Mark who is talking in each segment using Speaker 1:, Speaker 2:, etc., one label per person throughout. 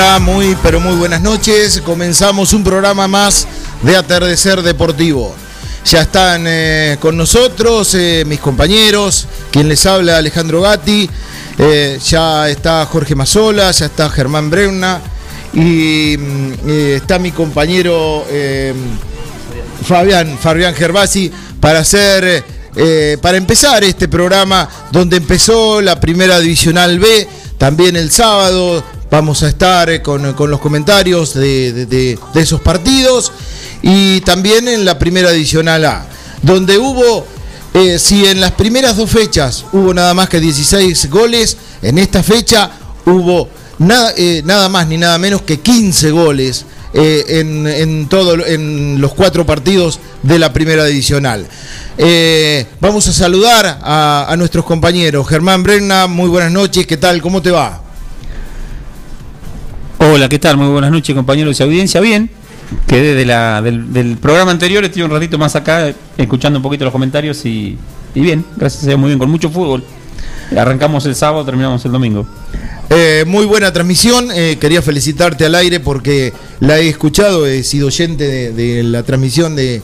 Speaker 1: Muy pero muy buenas noches. Comenzamos un programa más de Atardecer Deportivo. Ya están eh, con nosotros eh, mis compañeros, quien les habla Alejandro Gatti, eh, ya está Jorge Mazola, ya está Germán Breuna y mm, está mi compañero Fabián, Fabián Gervasi para hacer, para empezar este programa donde empezó la primera divisional B, también el sábado Vamos a estar eh, con, los comentarios de, esos partidos y también en la primera adicional A, donde hubo, eh, si en las primeras dos fechas hubo nada más que 16 goles, en esta fecha hubo nada, eh, nada más ni nada menos que 15 goles en, en, en los cuatro partidos de la primera adicional. vamos a saludar a, a nuestros compañeros. Germán Brenna, muy buenas noches, ¿qué tal? ¿Cómo te va?
Speaker 2: Hola, ¿qué tal? Muy buenas noches, compañeros de audiencia. Bien, quedé del, programa anterior, estoy un ratito más acá escuchando un poquito los comentarios y, bien, gracias a Dios, muy bien, con mucho fútbol. Arrancamos el sábado, terminamos el domingo.
Speaker 1: Eh, muy buena transmisión, eh, quería felicitarte al aire porque la he escuchado, he sido oyente de la transmisión de,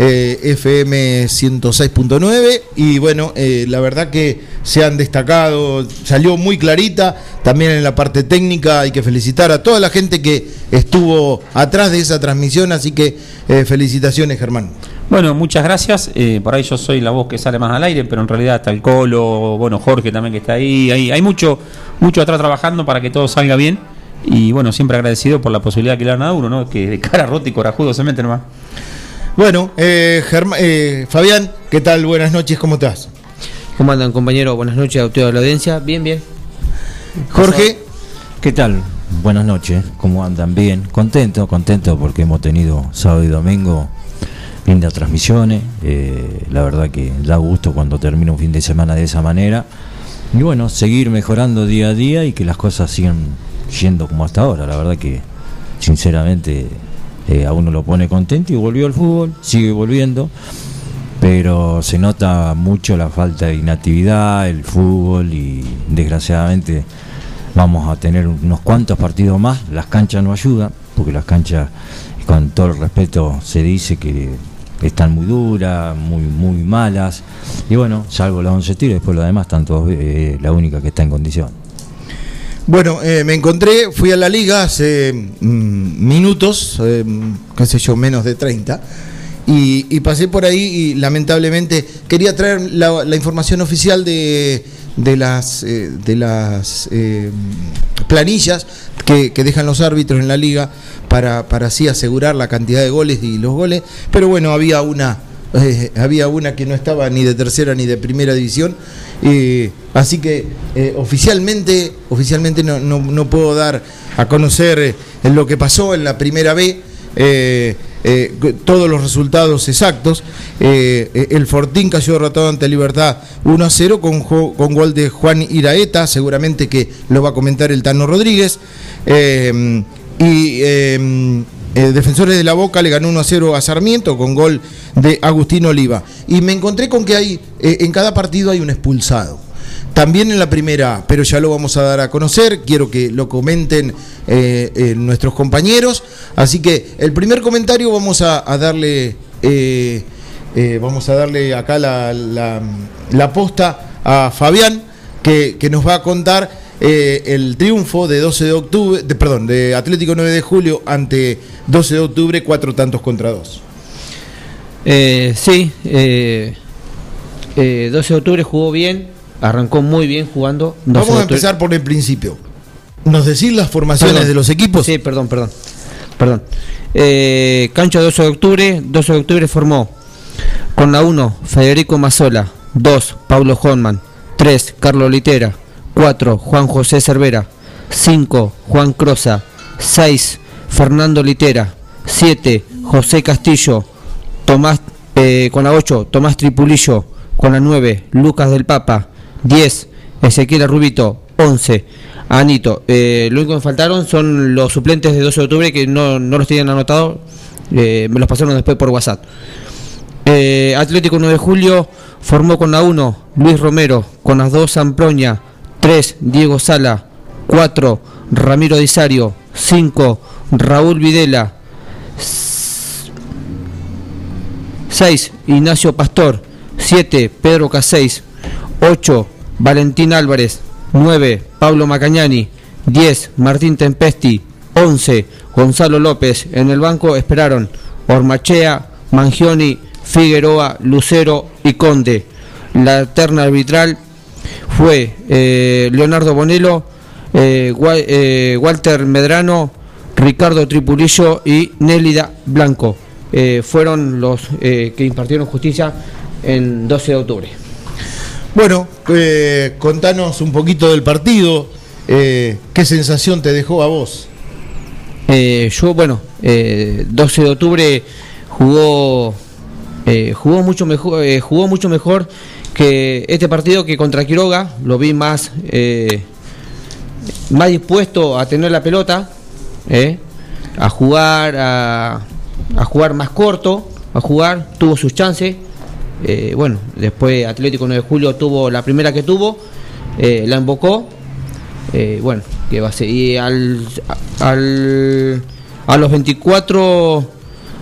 Speaker 1: eh, FM 106.9 y bueno, eh, la verdad que se han destacado, salió muy clarita, también en la parte técnica hay que felicitar a toda la gente que estuvo atrás de esa transmisión, así que eh, felicitaciones Germán.
Speaker 2: Bueno, muchas gracias. por ahí yo soy la voz que sale más al aire, pero en realidad está el Colo, bueno, Jorge también que está ahí. Hay, hay mucho, mucho atrás trabajando para que todo salga bien. Y bueno, siempre agradecido por la posibilidad que le dan a uno, ¿no? Que de cara rota y corajudo se mete nomás.
Speaker 1: Bueno, eh, eh, Fabián, ¿qué tal? Buenas noches, ¿cómo estás?
Speaker 3: ¿Cómo andan, compañero? Buenas noches a toda la audiencia. Bien, bien.
Speaker 4: Jorge. ¿Qué tal? Buenas noches, ¿cómo andan? Bien, contento, contento porque hemos tenido sábado y domingo lindas transmisiones. Eh, la verdad que da gusto cuando termina un fin de semana de esa manera. Y bueno, seguir mejorando día a día y que las cosas sigan yendo como hasta ahora. La verdad que, sinceramente, eh, a uno lo pone contento y volvió al fútbol, sigue volviendo, pero se nota mucho la falta de inactividad, el fútbol y desgraciadamente vamos a tener unos cuantos partidos más, las canchas no ayudan, porque las canchas, con todo el respeto, se dice que están muy duras, muy muy malas, y bueno, salvo las 11 tiros, después lo demás están todos, eh, la única que está en condición.
Speaker 1: Bueno, eh, me encontré, fui a la liga hace mm, minutos, eh, qué sé yo, menos de 30, y, pasé por ahí y lamentablemente quería traer la, información oficial de, las, eh, de las planillas que, dejan los árbitros en la liga para, para así asegurar la cantidad de goles y los goles, pero bueno, había una, había una que no estaba ni de tercera ni de primera división así que eh, oficialmente, oficialmente no, puedo dar a conocer eh, lo que pasó en la primera B. Eh, todos los resultados exactos. el Fortín cayó derrotado ante Libertad 1 a 0 con, con gol de Juan Iraeta, seguramente que lo va a comentar el Tano Rodríguez. y Defensores de la Boca le ganó 1 a 0 a Sarmiento con gol de Agustín Oliva. Y me encontré con que hay, eh, en cada partido hay un expulsado. También en la primera, pero ya lo vamos a dar a conocer, quiero que lo comenten eh, eh, nuestros compañeros. Así que el primer comentario vamos a, darle, vamos a darle acá la, la, posta a Fabián, que nos va a contar eh, el triunfo de 12 de octubre, de, perdón, de Atlético 9 de julio ante 12 de octubre, cuatro tantos contra dos.
Speaker 3: Eh, sí, eh, 12 eh, de octubre jugó bien, arrancó muy bien jugando.
Speaker 1: Vamos a empezar por el principio. ¿Nos decís las formaciones de los equipos?
Speaker 3: Sí, perdón, perdón. perdón. Eh, Cancho 12 de octubre, 12 de octubre formó con la 1 Federico Mazzola, 2 Pablo Honman, 3 Carlos Litera, 4 Juan José Cervera, 5 Juan Croza, 6 Fernando Litera, 7 José Castillo, Tomás eh, con la 8 Tomás Tripulillo, con la 9 Lucas del Papa, 10 Ezequiel Rubito, 11 Anito. Eh, lo único que faltaron son los suplentes de 12 de octubre que no, no los tenían anotado, eh, me los pasaron después por WhatsApp. Eh, Atlético 9 de julio formó con la 1 Luis Romero, con las 2 Zamproña, 3 Diego Sala, 4 Ramiro Disario, 5 Raúl Videla, 6 Ignacio Pastor, 7 Pedro Caseis, 8 Valentín Álvarez, 9 Pablo Macañani, 10 Martín Tempesti, 11 Gonzalo López. En el banco esperaron Ormachea, Mangioni, Figueroa, Lucero y Conde. La terna arbitral fue eh, Leonardo Bonello, eh, eh, Walter Medrano, Ricardo Tripulillo y Nélida Blanco. fueron los que impartieron justicia en 12 de octubre.
Speaker 1: Bueno, contanos un poquito del partido. ¿Qué sensación te dejó a vos?
Speaker 3: yo, bueno, 12 de octubre jugó jugó mucho mejor jugó mucho mejor que este partido que contra Quiroga lo vi más eh, más dispuesto a tener la pelota a jugar a, jugar más corto a jugar tuvo sus chances bueno después Atlético 9 de Julio tuvo la primera que tuvo la embocó bueno que va a y al, al a los 24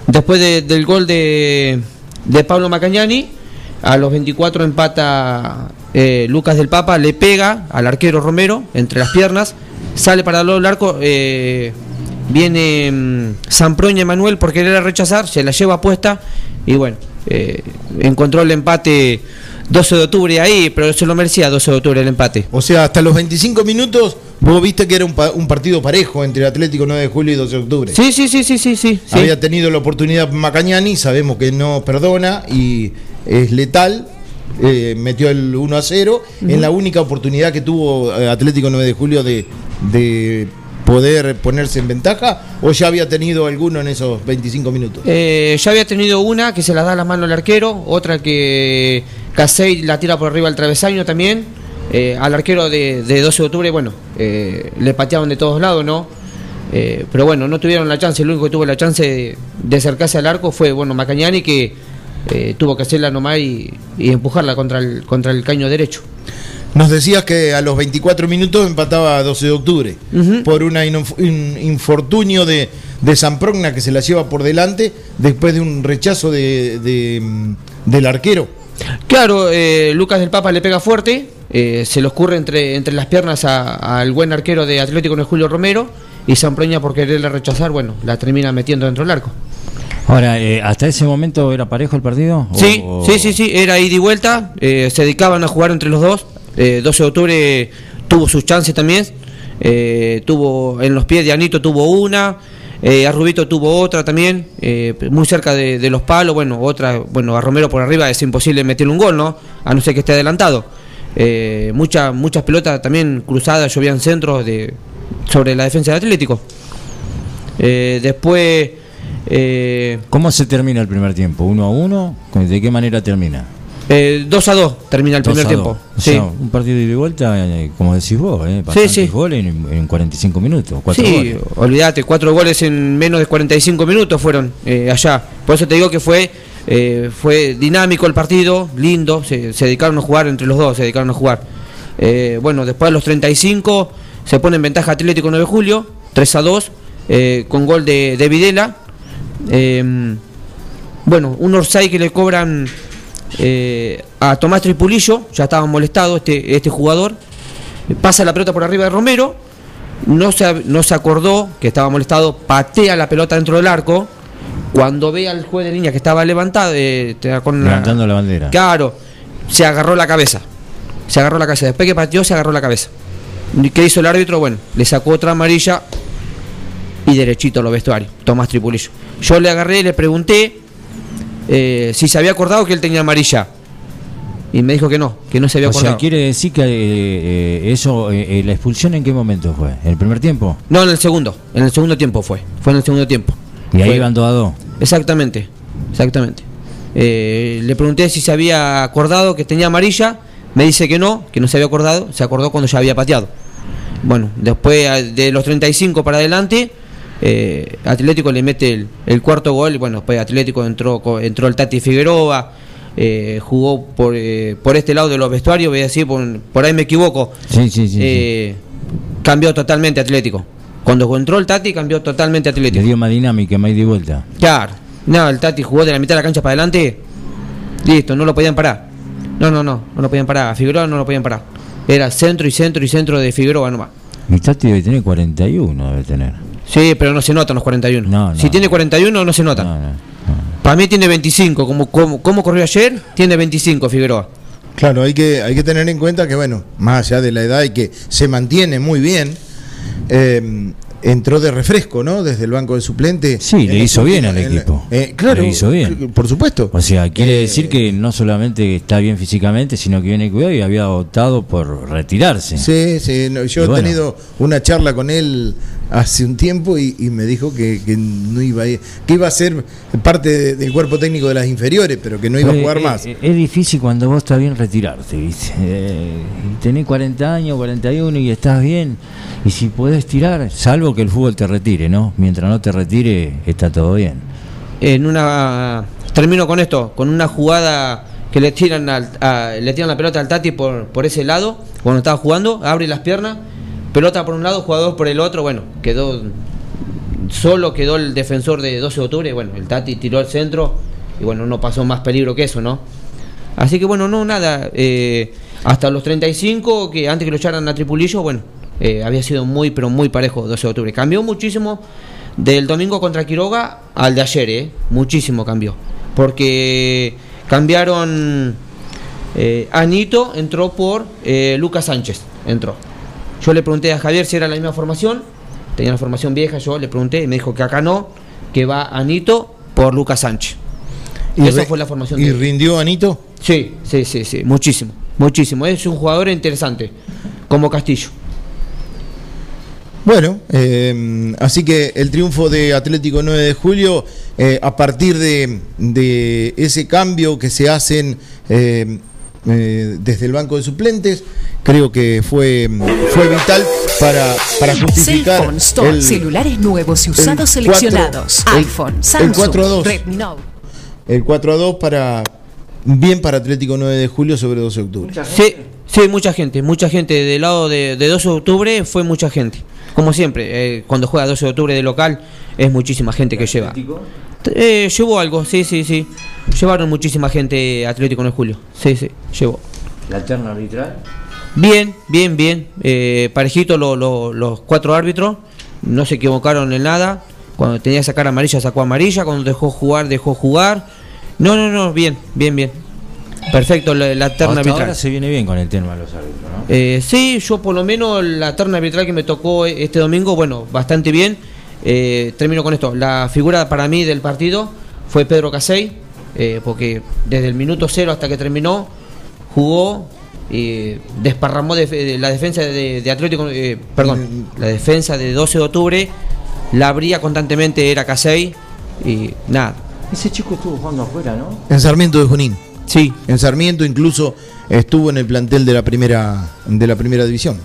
Speaker 3: después del gol de de Pablo Macañani. A los 24 empata eh, Lucas del Papa, le pega al arquero Romero entre las piernas, sale para el arco, eh, viene mm, Samproña Emanuel por querer rechazar, se la lleva puesta y bueno, eh, encontró el empate 12 de octubre ahí, pero se lo merecía 12 de octubre el empate.
Speaker 1: O sea, hasta los 25 minutos vos viste que era un, partido parejo entre Atlético 9 de julio y 12 de octubre.
Speaker 3: Sí, sí, sí, sí, sí, sí.
Speaker 1: Había tenido la oportunidad Macañani, sabemos que no perdona y es letal. Eh, metió el 1 a 0 en la única oportunidad que tuvo eh, Atlético 9 de julio de, de poder ponerse en ventaja o ya había tenido alguno en esos 25 minutos?
Speaker 3: Eh, ya había tenido una que se la da la mano al arquero, otra que Casey la tira por arriba al travesaño también. Eh, al arquero de, 12 de octubre, bueno, eh, le pateaban de todos lados, ¿no? pero bueno, no tuvieron la chance, el único que tuvo la chance de, acercarse al arco fue, bueno, Macañani que tuvo que hacerla nomás y, y empujarla contra el, contra el caño derecho.
Speaker 1: Nos decías que a los 24 minutos empataba a 12 de octubre por un infortunio de, de Progna que se la lleva por delante después de un rechazo de, mm, del arquero.
Speaker 3: Claro, eh, Lucas del Papa le pega fuerte, eh, se le ocurre entre, entre las piernas al buen arquero de Atlético, no Julio Romero, y Samproña por quererle rechazar, bueno, la termina metiendo dentro del arco.
Speaker 4: Ahora, eh, ¿hasta ese momento era parejo el partido?
Speaker 3: Sí, sí, sí, sí, era ida y vuelta, se dedicaban a jugar entre los dos, 12 eh, de octubre tuvo sus chances también. Eh, tuvo en los pies de Anito tuvo una. Eh, a Rubito tuvo otra también, muy cerca de, los palos. Bueno, otra, bueno, a Romero por arriba es imposible meterle un gol, ¿no? A no ser que esté adelantado. muchas muchas pelotas también cruzadas, llovían centros de, sobre la defensa de Atlético. después.
Speaker 4: ¿Cómo se termina el primer tiempo? ¿Uno a uno? ¿De qué manera termina?
Speaker 3: 2 eh, a 2 termina el primer tiempo.
Speaker 4: sí. un partido de vuelta, eh, como decís vos, eh, sí, sí. goles en, 45 minutos. Cuatro
Speaker 3: sí, olvídate, cuatro goles en menos de 45 minutos fueron eh, allá. Por eso te digo que fue fue dinámico el partido, lindo, se, dedicaron a jugar entre los dos, se dedicaron a jugar. bueno, después de los 35 se pone en ventaja Atlético 9 de julio, 3 a 2, con gol de, de Videla. bueno, un Orsay que le cobran eh, a Tomás Tripulillo, ya estaba molestado este, este jugador. Pasa la pelota por arriba de Romero, no se, no se acordó que estaba molestado, patea la pelota dentro del arco. Cuando ve al juez de línea que estaba levantado, eh, con
Speaker 4: levantando la, bandera.
Speaker 3: Claro, se agarró la cabeza. Se agarró la cabeza. Después que pateó, se agarró la cabeza. ¿Qué hizo el árbitro? Bueno, le sacó otra amarilla y derechito a los vestuarios. Tomás Tripulillo. Yo le agarré y le pregunté eh, si se había acordado que él tenía amarilla. Y me dijo que no, que no se había acordado.
Speaker 4: O sea, quiere decir que eh, eso, eh, la expulsión en qué momento fue? ¿En el primer tiempo?
Speaker 3: No, en el segundo. En el segundo tiempo fue. Fue en el segundo tiempo.
Speaker 4: Y ahí iban dos a dos.
Speaker 3: Exactamente, exactamente. le pregunté si se había acordado que tenía amarilla. Me dice que no, que no se había acordado. Se acordó cuando ya había pateado. Bueno, después de los 35 para adelante, Atlético le mete el, cuarto gol. Bueno, después Atlético entró, entró el Tati Figueroa eh, jugó por, eh, por este lado de los vestuarios, voy a decir, por, ahí me equivoco.
Speaker 4: Eh,
Speaker 3: cambió totalmente Atlético. Cuando entró el Tati, cambió totalmente Atlético.
Speaker 4: Le dio más dinámica, más de vuelta.
Speaker 3: Claro. No, el Tati jugó de la mitad de la cancha para adelante. Listo, no lo podían parar. No, no, no, no lo podían parar. A Figueroa no lo podían parar. Era centro y centro y centro de Figueroa nomás.
Speaker 4: Mi Tati debe tener 41, debe tener.
Speaker 3: Sí, pero no se notan los 41. No, si tiene 41 no se notan. No, para mí tiene 25, como, como, corrió ayer, tiene 25 Figueroa.
Speaker 1: Claro, hay que, hay que tener en cuenta que, bueno, más allá de la edad y que se mantiene muy bien, eh, entró de refresco, ¿no? Desde el banco de suplente.
Speaker 4: Sí, le hizo bien al equipo.
Speaker 1: Eh, claro, le hizo bien. Por supuesto.
Speaker 4: O sea, quiere eh, decir que no solamente está bien físicamente, sino que viene cuidado y había optado por retirarse.
Speaker 1: Sí, sí. yo he tenido una charla con él hace un tiempo y, me dijo que, no iba a, que iba a ser parte del cuerpo técnico de las inferiores, pero que no iba a jugar más.
Speaker 4: Es, difícil cuando vos estás bien retirarte, ¿viste? Eh, tenés 40 años, 41 y estás bien. Y si podés tirar, salvo que el fútbol te retire, ¿no? Mientras no te retire, está todo bien.
Speaker 3: En una. Termino con esto, con una jugada que le tiran, le tiran la pelota al Tati por, por ese lado, cuando estaba jugando, abre las piernas, pelota por un lado, jugador por el otro, bueno, quedó. Solo quedó el defensor de 12 de octubre, bueno, el Tati tiró al centro y bueno, no pasó más peligro que eso, ¿no? Así que bueno, no, nada. Eh, hasta los 35, que antes que lo echaran a Tripulillo, bueno, eh, había sido muy, pero muy parejo 12 de octubre. Cambió muchísimo del domingo contra Quiroga al de ayer, eh, muchísimo cambió. Porque cambiaron. Eh, Anito entró por Lucas Sánchez, entró. Yo le pregunté a Javier si era la misma formación, tenía la formación vieja, yo le pregunté y me dijo que acá no, que va Anito por Lucas Sánchez.
Speaker 1: ¿Y esa fue la formación. ¿Y rindió Anito?
Speaker 3: Sí, sí, sí, sí, muchísimo, muchísimo. Es un jugador interesante, como Castillo.
Speaker 1: Bueno, eh, así que el triunfo de Atlético 9 de julio, eh, a partir de, ese cambio que se hacen eh, desde el banco de suplentes, creo que fue, fue vital para, para justificar.
Speaker 5: el, celulares nuevos y usados seleccionados. iPhone, Samsung,
Speaker 1: el 4 a 2, El 4 a 2 para. Bien para Atlético 9 de julio sobre 12 de octubre.
Speaker 3: Sí, sí, mucha gente, mucha gente. Del lado de, de 12 de octubre fue mucha gente. Como siempre, eh, cuando juega 12 de octubre de local, es muchísima gente que lleva. Eh, llevó algo, sí, sí, sí. Llevaron muchísima gente Atlético en el julio. Sí, sí, llevó.
Speaker 4: ¿La terna arbitral?
Speaker 3: Bien, bien, bien. Eh, parejito los cuatro árbitros. No se equivocaron en nada. Cuando tenía que sacar amarilla, sacó amarilla. Cuando dejó jugar, dejó jugar. No, no, no, bien, bien, bien. Perfecto, la, terna arbitral. Ahora
Speaker 4: se viene bien con el tema de los árbitros, ¿no?
Speaker 3: Eh, sí, yo por lo menos la terna arbitral que me tocó este domingo, bueno, bastante bien. Eh, termino con esto. La figura para mí del partido fue Pedro Casey, eh, porque desde el minuto cero hasta que terminó, jugó y desparramó la defensa de, Atlético, perdón, la defensa de 12 de octubre, la abría constantemente, era Casey y nada.
Speaker 4: Ese chico estuvo jugando afuera, ¿no?
Speaker 1: En Sarmiento de Junín. Sí. En Sarmiento incluso estuvo en el plantel de la primera, de la primera división.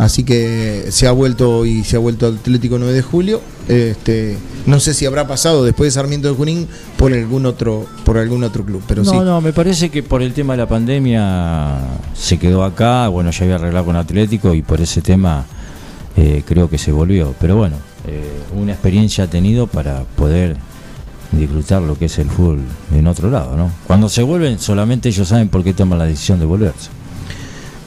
Speaker 1: Así que se ha vuelto y se ha vuelto Atlético 9 de julio. Este, no sé si habrá pasado después de Sarmiento de Junín por algún otro, por algún otro club, pero
Speaker 4: no,
Speaker 1: sí.
Speaker 4: No, me parece que por el tema de la pandemia se quedó acá. Bueno, ya había arreglado con Atlético y por ese tema eh, creo que se volvió. Pero bueno, eh, una experiencia ha tenido para poder disfrutar lo que es el fútbol en otro lado, ¿no? Cuando se vuelven, solamente ellos saben por qué toman la decisión de volverse.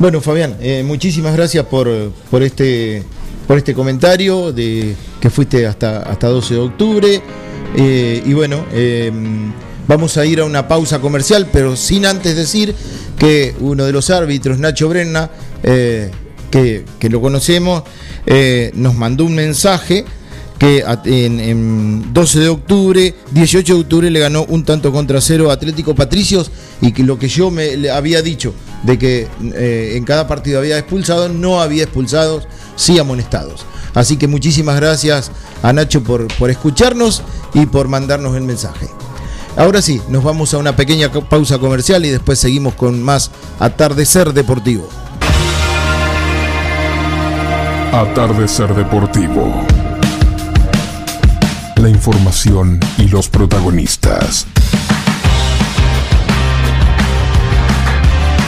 Speaker 1: Bueno, Fabián, eh, muchísimas gracias por, por, este, por este comentario de que fuiste hasta, hasta 12 de octubre. Eh, y bueno, em, vamos a ir a una pausa comercial, pero sin antes decir que uno de los árbitros, Nacho Brenna, eh, que, que, lo conocemos, nos mandó un mensaje que en, 12 de octubre, 18 de octubre le ganó un tanto contra cero a Atlético Patricios y que lo que yo me había dicho de que eh, en cada partido había expulsado, no había expulsados, sí amonestados. Así que muchísimas gracias a Nacho por, por escucharnos y por mandarnos el mensaje. Ahora sí, nos vamos a una pequeña pausa comercial y después seguimos con más Atardecer Deportivo.
Speaker 6: Atardecer Deportivo la información y los protagonistas.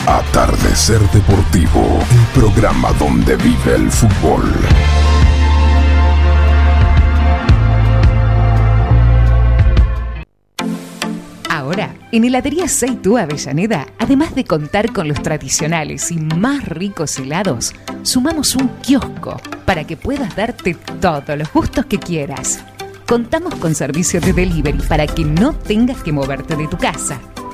Speaker 6: Atardecer Deportivo, el programa donde vive el fútbol.
Speaker 5: Ahora, en Heladería Seitú Avellaneda, además de contar con los tradicionales y más ricos helados, sumamos un kiosco para que puedas darte todos los gustos que quieras Contamos con servicio de delivery para que no tengas que moverte de tu casa.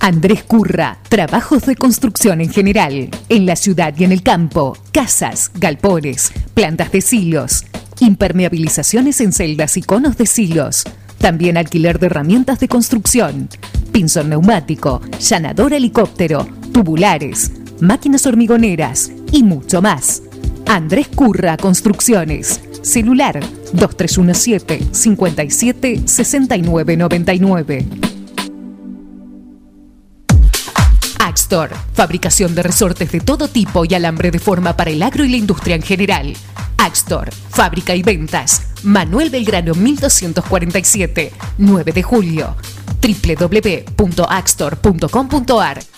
Speaker 5: Andrés Curra, trabajos de construcción en general, en la ciudad y en el campo, casas, galpones, plantas de silos, impermeabilizaciones en celdas y conos de silos, también alquiler de herramientas de construcción, pinzón neumático, llanador helicóptero, tubulares, máquinas hormigoneras y mucho más. Andrés Curra Construcciones. Celular 2317 57 69 99. Axtor, fabricación de resortes de todo tipo y alambre de forma para el agro y la industria en general. Axtor, fábrica y ventas. Manuel Belgrano 1247, 9 de julio. www.axtor.com.ar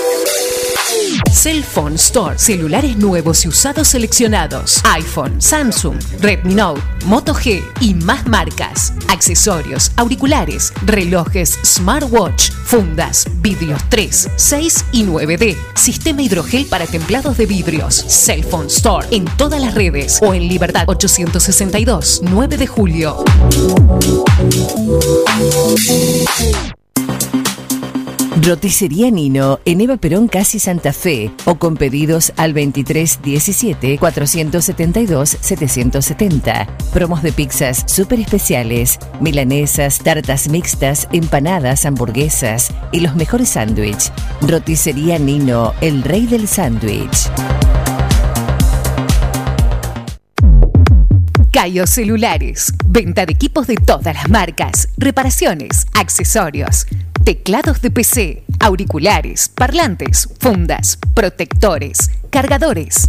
Speaker 5: Cellphone Store. Celulares nuevos y usados seleccionados. iPhone, Samsung, Redmi Note, Moto G y más marcas. Accesorios, auriculares, relojes, smartwatch, fundas, vidrios 3, 6 y 9D. Sistema hidrogel para templados de vidrios. Cellphone Store en todas las redes o en Libertad 862, 9 de julio.
Speaker 7: Roticería Nino en Eva Perón Casi Santa Fe o con pedidos al 2317 472 770. Promos de pizzas súper especiales, milanesas, tartas mixtas, empanadas, hamburguesas y los mejores sándwiches. Roticería Nino, el rey del sándwich.
Speaker 5: Cayo Celulares. Venta de equipos de todas las marcas. Reparaciones, accesorios, teclados de PC, auriculares, parlantes, fundas, protectores, cargadores.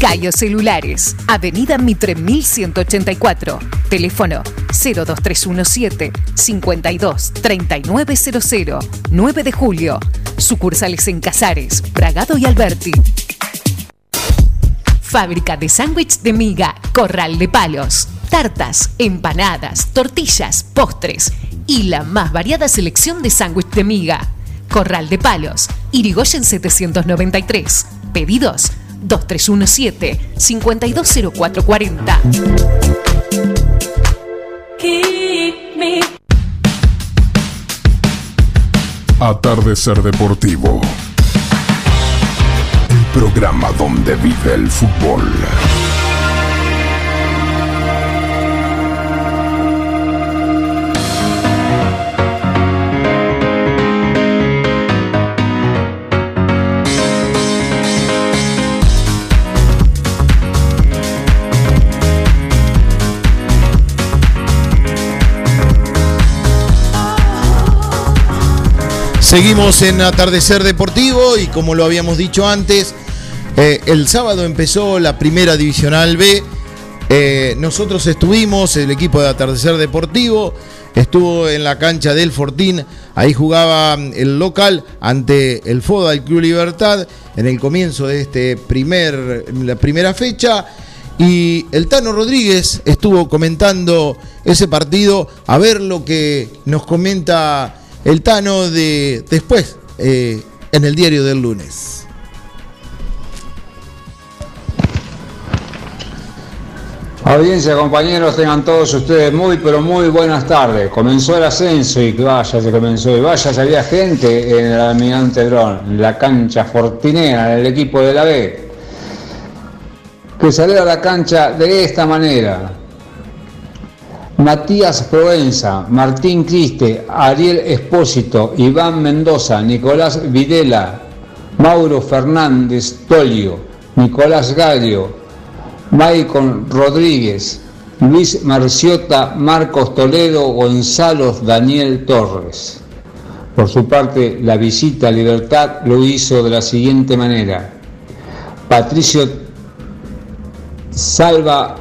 Speaker 5: Cayo Celulares. Avenida Mitre 1184. Teléfono 02317 52 3900 9 de julio. Sucursales en Casares, Bragado y Alberti. Fábrica de sándwich de miga, corral de palos, tartas, empanadas, tortillas, postres y la más variada selección de sándwich de miga. Corral de palos, Irigoyen 793. Pedidos 2317 520440.
Speaker 6: Atardecer Deportivo. Programa donde vive el fútbol.
Speaker 1: Seguimos en Atardecer Deportivo y como lo habíamos dicho antes, eh, el sábado empezó la primera divisional B. Eh, nosotros estuvimos, el equipo de Atardecer Deportivo estuvo en la cancha del Fortín. Ahí jugaba el local ante el FODA del Club Libertad en el comienzo de este primer, la primera fecha. Y el Tano Rodríguez estuvo comentando ese partido, a ver lo que nos comenta el Tano de después eh, en el diario del lunes.
Speaker 8: Audiencia, compañeros, tengan todos ustedes muy, pero muy buenas tardes. Comenzó el ascenso y vaya, se comenzó. Y vaya, había gente en el Almirante Dron, en la cancha fortinera, en el equipo de la B, que salió a la cancha de esta manera. Matías Provenza, Martín Criste, Ariel Espósito, Iván Mendoza, Nicolás Videla, Mauro Fernández Tolio, Nicolás Gallo, Maicon Rodríguez, Luis Marciota, Marcos Toledo, Gonzalo Daniel Torres. Por su parte, la visita a Libertad lo hizo de la siguiente manera. Patricio Salva,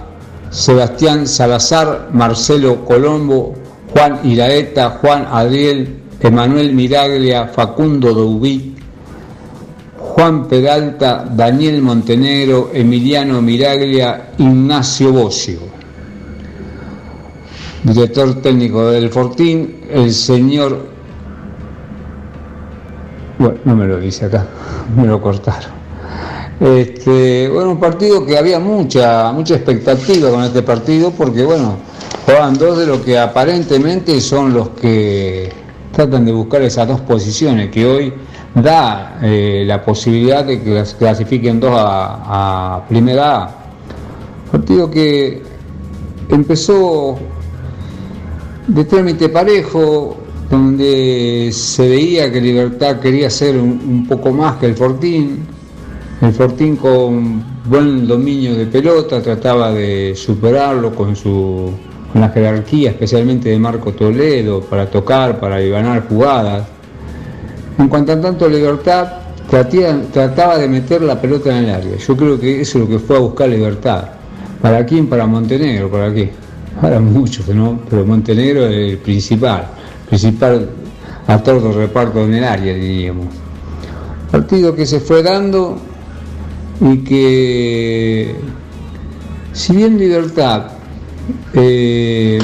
Speaker 8: Sebastián Salazar, Marcelo Colombo, Juan Iraeta, Juan Adriel, Emanuel Miraglia, Facundo Doubí, Juan Peralta, Daniel Montenegro, Emiliano Miraglia, Ignacio Bocio. Director técnico del Fortín, el señor... Bueno, no me lo dice acá, me lo cortaron. Este, bueno, un partido que había mucha, mucha expectativa con este partido porque, bueno, juegan dos de los que aparentemente son los que tratan de buscar esas dos posiciones que hoy da eh, la posibilidad de que las clasifiquen dos a, primera A. Partido que empezó de trámite parejo, donde se veía que Libertad quería ser un, un, poco más que el Fortín. El Fortín con buen dominio de pelota trataba de superarlo con su con la jerarquía, especialmente de Marco Toledo, para tocar, para ganar jugadas. En cuanto a tanto libertad, trataba de meter la pelota en el área. Yo creo que eso es lo que fue a buscar libertad. ¿Para quién? Para Montenegro, ¿para qué? Para muchos, ¿no? Pero Montenegro es el principal, principal actor de reparto en el área, diríamos. Partido que se fue dando y que, si bien Libertad eh,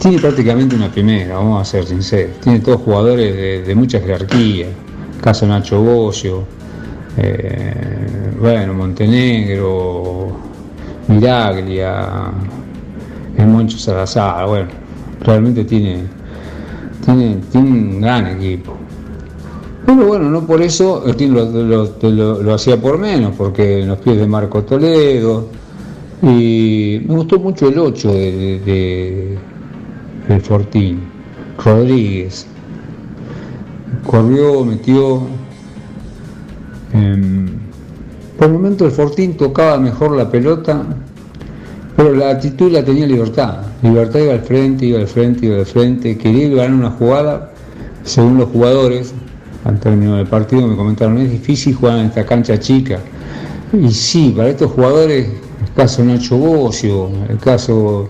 Speaker 8: tiene prácticamente una primera, vamos a ser sinceros, tiene todos jugadores de, mucha jerarquía, caso Nacho Bocio, eh, bueno, Montenegro, Miraglia, el Moncho Salazar, bueno, realmente tiene, tiene, un gran equipo. Pero bueno, no por eso lo, hacía por menos, porque en los pies de Marco Toledo. Y me gustó mucho el 8 de, de, Fortín, Rodríguez. Corrió, metió. Em, por el momento el Fortín tocaba mejor la pelota, pero la actitud la tenía libertad. Libertad iba al frente, iba al frente, iba al frente, quería ganar una jugada según los jugadores, al término del partido me comentaron, es difícil jugar en esta cancha chica. Y sí, para estos jugadores, el caso Nacho Bocio, el caso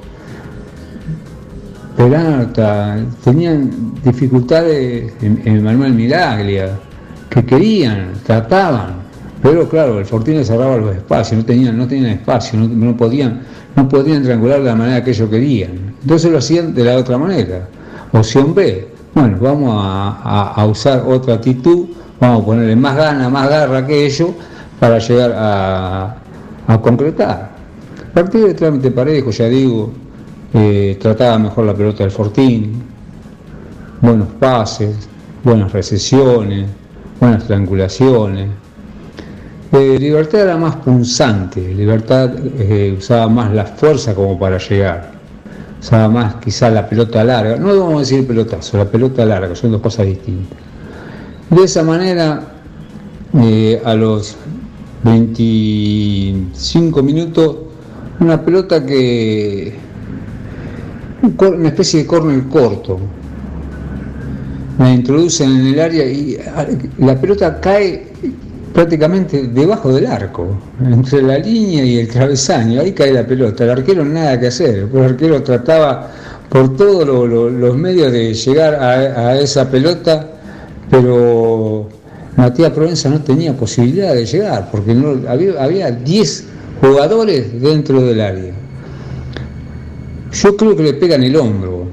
Speaker 8: Peralta, tenían dificultades en, Manuel Miraglia, que querían, trataban, pero claro, el Fortuna cerraba los espacios, no tenían, no tenían espacio, no, podían, no podían triangular de la manera que ellos querían. Entonces lo hacían de la otra manera. Opción B, bueno, vamos a, usar otra actitud, vamos a ponerle más gana, más garra que ellos para llegar a, concretar. Partido de trámite parejo, ya digo, eh, trataba mejor la pelota del Fortín, buenos pases, buenas recesiones, buenas triangulaciones. Eh, libertad era más punzante, Libertad eh, usaba más la fuerza como para llegar usaba más quizá la pelota larga, no vamos a decir pelotazo, la pelota larga, son dos cosas distintas. De esa manera, a los 25 minutos, una pelota que, una especie de córner corto, la introducen en el área y ah, la pelota cae prácticamente debajo del arco, entre la línea y el travesaño, ahí cae la pelota, el arquero nada que hacer, el arquero trataba por todos los medios de llegar a, esa pelota, pero Matías Provenza no tenía posibilidad de llegar, porque no, había 10 jugadores dentro del área. Yo creo que le pegan el hombro,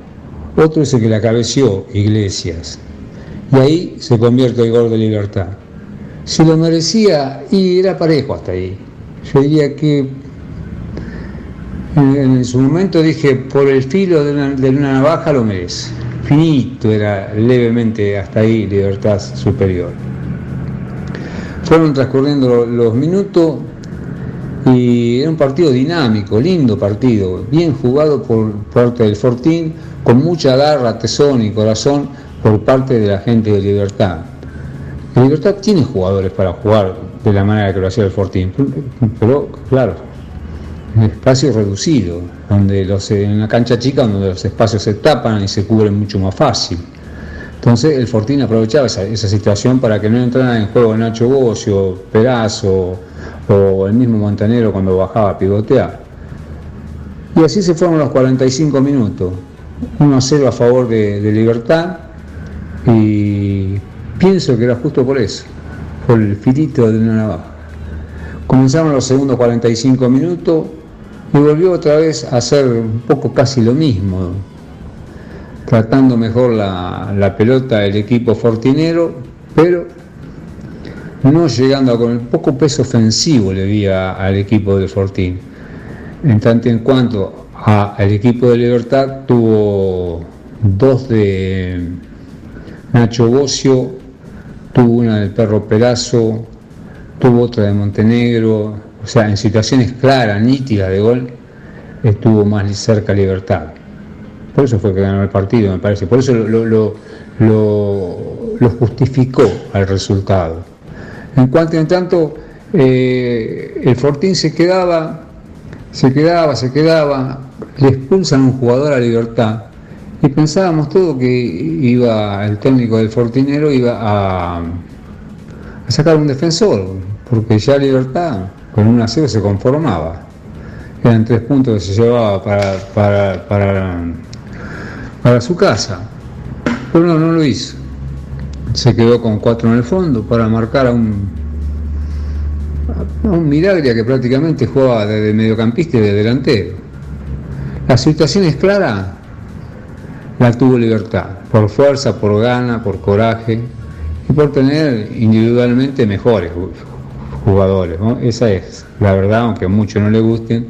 Speaker 8: otro es el que la cabeció, Iglesias, y ahí se convierte el gol de libertad se lo merecía y era parejo hasta ahí. Yo diría que en, su momento dije, por el filo de una, navaja lo merece. Finito era levemente hasta ahí libertad superior. Fueron transcurriendo los minutos y era un partido dinámico, lindo partido, bien jugado por parte del Fortín, con mucha garra, tesón y corazón por parte de la gente de Libertad. Libertad tiene jugadores para jugar de la manera que lo hacía el Fortín, pero claro, espacio reducido, donde los, en una cancha chica donde los espacios se tapan y se cubren mucho más fácil. Entonces el Fortín aprovechaba esa, situación para que no entrara en juego Nacho Bocio, Perazo o el mismo Montanero cuando bajaba a pivotear. Y así se fueron los 45 minutos, 1 a 0 a favor de, de Libertad y Pienso que era justo por eso, por el filito de una navaja. Comenzaron los segundos 45 minutos y volvió otra vez a hacer un poco casi lo mismo, tratando mejor la, pelota el equipo fortinero, pero no llegando con el poco peso ofensivo le di al equipo de Fortín. En tanto en cuanto al equipo de Libertad tuvo dos de Nacho Bocio tuvo una del perro Perazo, tuvo otra de Montenegro, o sea, en situaciones claras, nítidas de gol, estuvo más cerca Libertad. Por eso fue que ganó el partido, me parece. Por eso lo, justificó al resultado. En cuanto en tanto, eh, el Fortín se quedaba, se quedaba, se quedaba, le expulsan a un jugador a Libertad y pensábamos todo que iba el técnico del Fortinero iba a, sacar un defensor, porque ya Libertad con un aseo se conformaba. Eran tres puntos que se llevaba para, para, para, su casa. Pero no, no lo hizo. Se quedó con cuatro en el fondo para marcar a un, a un Miraglia que prácticamente jugaba de mediocampista y de delantero. La situación es clara, la tuvo libertad, por fuerza, por gana, por coraje y por tener individualmente mejores jugadores. Esa es la verdad, aunque a muchos no le gusten,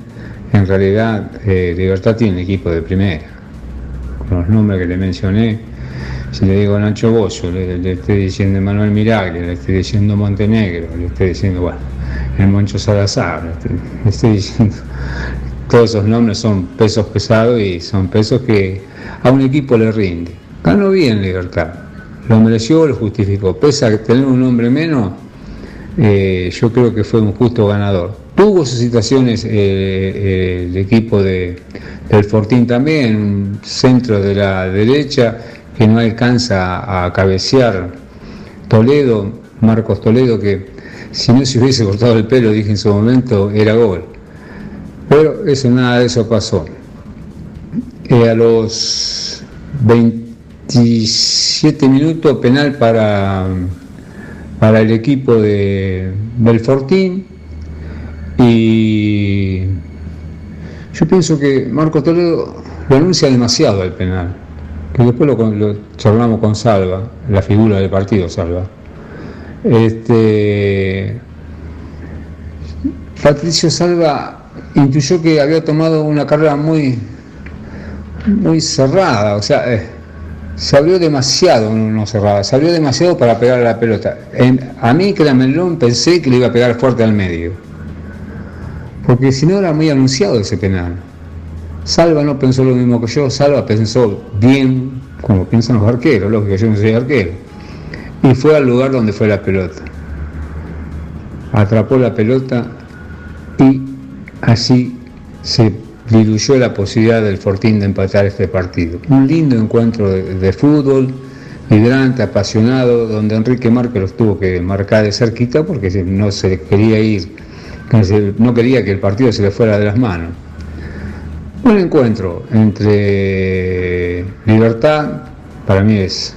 Speaker 8: en realidad eh, Libertad tiene equipo de primera. Con los nombres que le mencioné, si le digo Nacho Bozo, le, estoy diciendo Manuel Miraglia, le estoy diciendo Montenegro, le estoy diciendo, bueno, el Moncho Salazar, le estoy diciendo todos esos nombres son pesos pesados y son pesos que a un equipo le rinde. Ganó bien Libertad, lo mereció, lo justificó. Pese a tener un nombre menos, eh, yo creo que fue un justo ganador. Tuvo sus situaciones eh, eh, el equipo de, del Fortín también, un centro de la derecha que no alcanza a cabecear Toledo, Marcos Toledo, que si no se hubiese cortado el pelo, dije en su momento, era gol. Pero eso, nada de eso pasó. a los 27 minutos penal para, para el equipo de Belfortín y yo pienso que Marco Toledo lo anuncia demasiado el penal, que después lo, lo charlamos con Salva, la figura del partido Salva. Este, Patricio Salva intuyó que había tomado una carrera muy, muy cerrada, o sea, eh, se abrió demasiado, no, cerrada, se abrió demasiado para pegar a la pelota. a mí, que era Melón, pensé que le iba a pegar fuerte al medio, porque si no era muy anunciado ese penal. Salva no pensó lo mismo que yo, Salva pensó bien, como piensan los arqueros, lógico, yo no soy arquero, y fue al lugar donde fue la pelota. Atrapó la pelota y Así se diluyó la posibilidad del Fortín de empatar este partido. Un lindo encuentro de, fútbol, vibrante, apasionado, donde Enrique Márquez los tuvo que marcar de cerquita porque no se quería ir, no quería que el partido se le fuera de las manos. Un encuentro entre Libertad, para mí es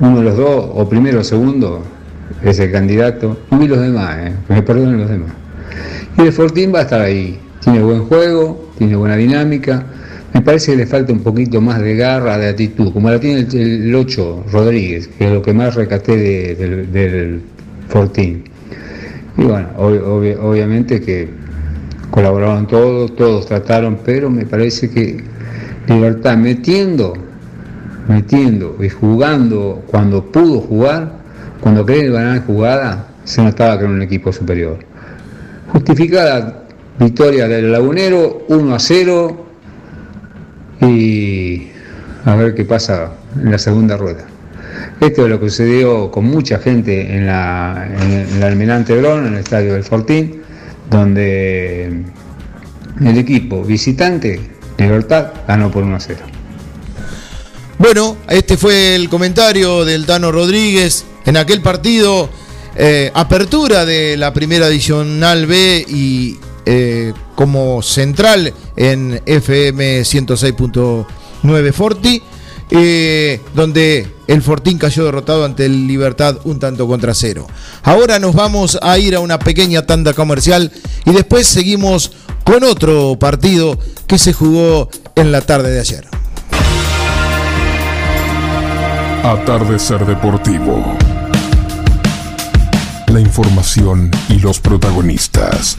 Speaker 8: uno de los dos, o primero o segundo, es el candidato, y los demás, eh, me perdonen los demás. Y el Fortín va a estar ahí. Tiene buen juego, tiene buena dinámica. Me parece que le falta un poquito más de garra, de actitud, como la tiene el, 8 Rodríguez, que es lo que más recaté del Fortín. Y bueno, obviamente que colaboraron todos, todos trataron, pero me parece que Libertad metiendo, metiendo y jugando cuando pudo jugar, cuando quería ganar jugada, se notaba que era un equipo superior. Justificada victoria del Lagunero, 1 a 0 y a ver qué pasa en la segunda rueda. Esto es lo que sucedió con mucha gente en la, en Almirante Brón, en el estadio del Fortín, donde el equipo visitante, Libertad, ganó por 1 a 0.
Speaker 1: Bueno, este fue el comentario del Dano Rodríguez en aquel partido eh, apertura de la primera adicional B y eh, como central en FM 106.9 Forti, eh, donde el Fortín cayó derrotado ante el Libertad un tanto contra cero. Ahora nos vamos a ir a una pequeña tanda comercial y después seguimos con otro partido que se jugó en la tarde de ayer.
Speaker 6: Atardecer Deportivo la información y los protagonistas.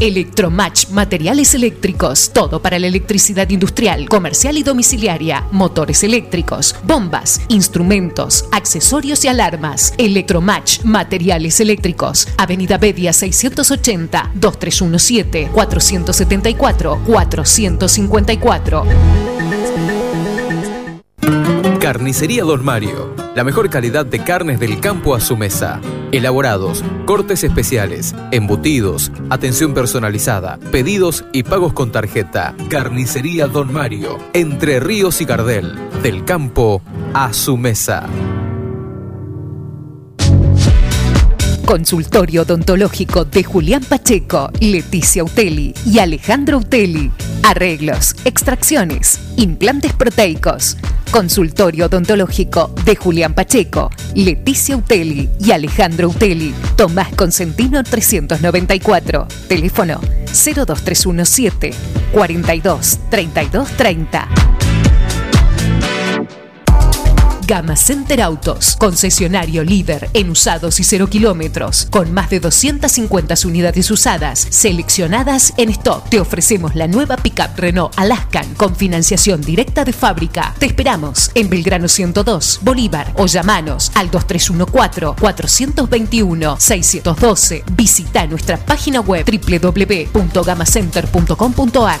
Speaker 5: Electromatch, materiales eléctricos, todo para la electricidad industrial, comercial y domiciliaria, motores eléctricos, bombas, instrumentos, accesorios y alarmas. Electromatch, materiales eléctricos, Avenida Bedia 680, 2317, 474, 454.
Speaker 9: Carnicería Don Mario. La mejor calidad de carnes del campo a su mesa. Elaborados, cortes especiales, embutidos, atención personalizada, pedidos y pagos con tarjeta. Carnicería Don Mario. Entre Ríos y Gardel. Del campo a su mesa.
Speaker 5: Consultorio odontológico de Julián Pacheco, Leticia Uteli y Alejandro Uteli. Arreglos, extracciones, implantes proteicos. Consultorio odontológico de Julián Pacheco, Leticia Uteli y Alejandro Uteli. Tomás Consentino 394. Teléfono 02317 42 32 30. Gama Center Autos, concesionario líder en usados y cero kilómetros, con más de 250 unidades usadas, seleccionadas en stock. Te ofrecemos la nueva pickup Renault Alaskan con financiación directa de fábrica. Te esperamos en Belgrano 102, Bolívar, o llamanos al 2314-421-612. Visita nuestra página web www.gamacenter.com.ar.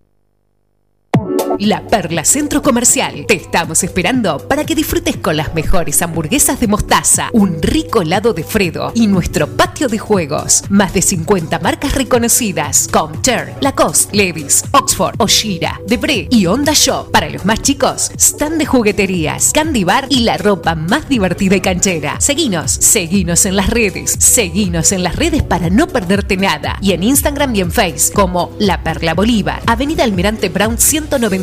Speaker 5: La Perla Centro Comercial. Te estamos esperando para que disfrutes con las mejores hamburguesas de mostaza, un rico helado de Fredo y nuestro patio de juegos. Más de 50 marcas reconocidas: Comter, Lacoste, Levis, Oxford, Oshira, Debre y Honda Shop. Para los más chicos, stand de jugueterías, candy bar y la ropa más divertida y canchera. Seguinos, seguinos en las redes, seguinos en las redes para no perderte nada. Y en Instagram y en Face como La Perla Bolívar, Avenida Almirante Brown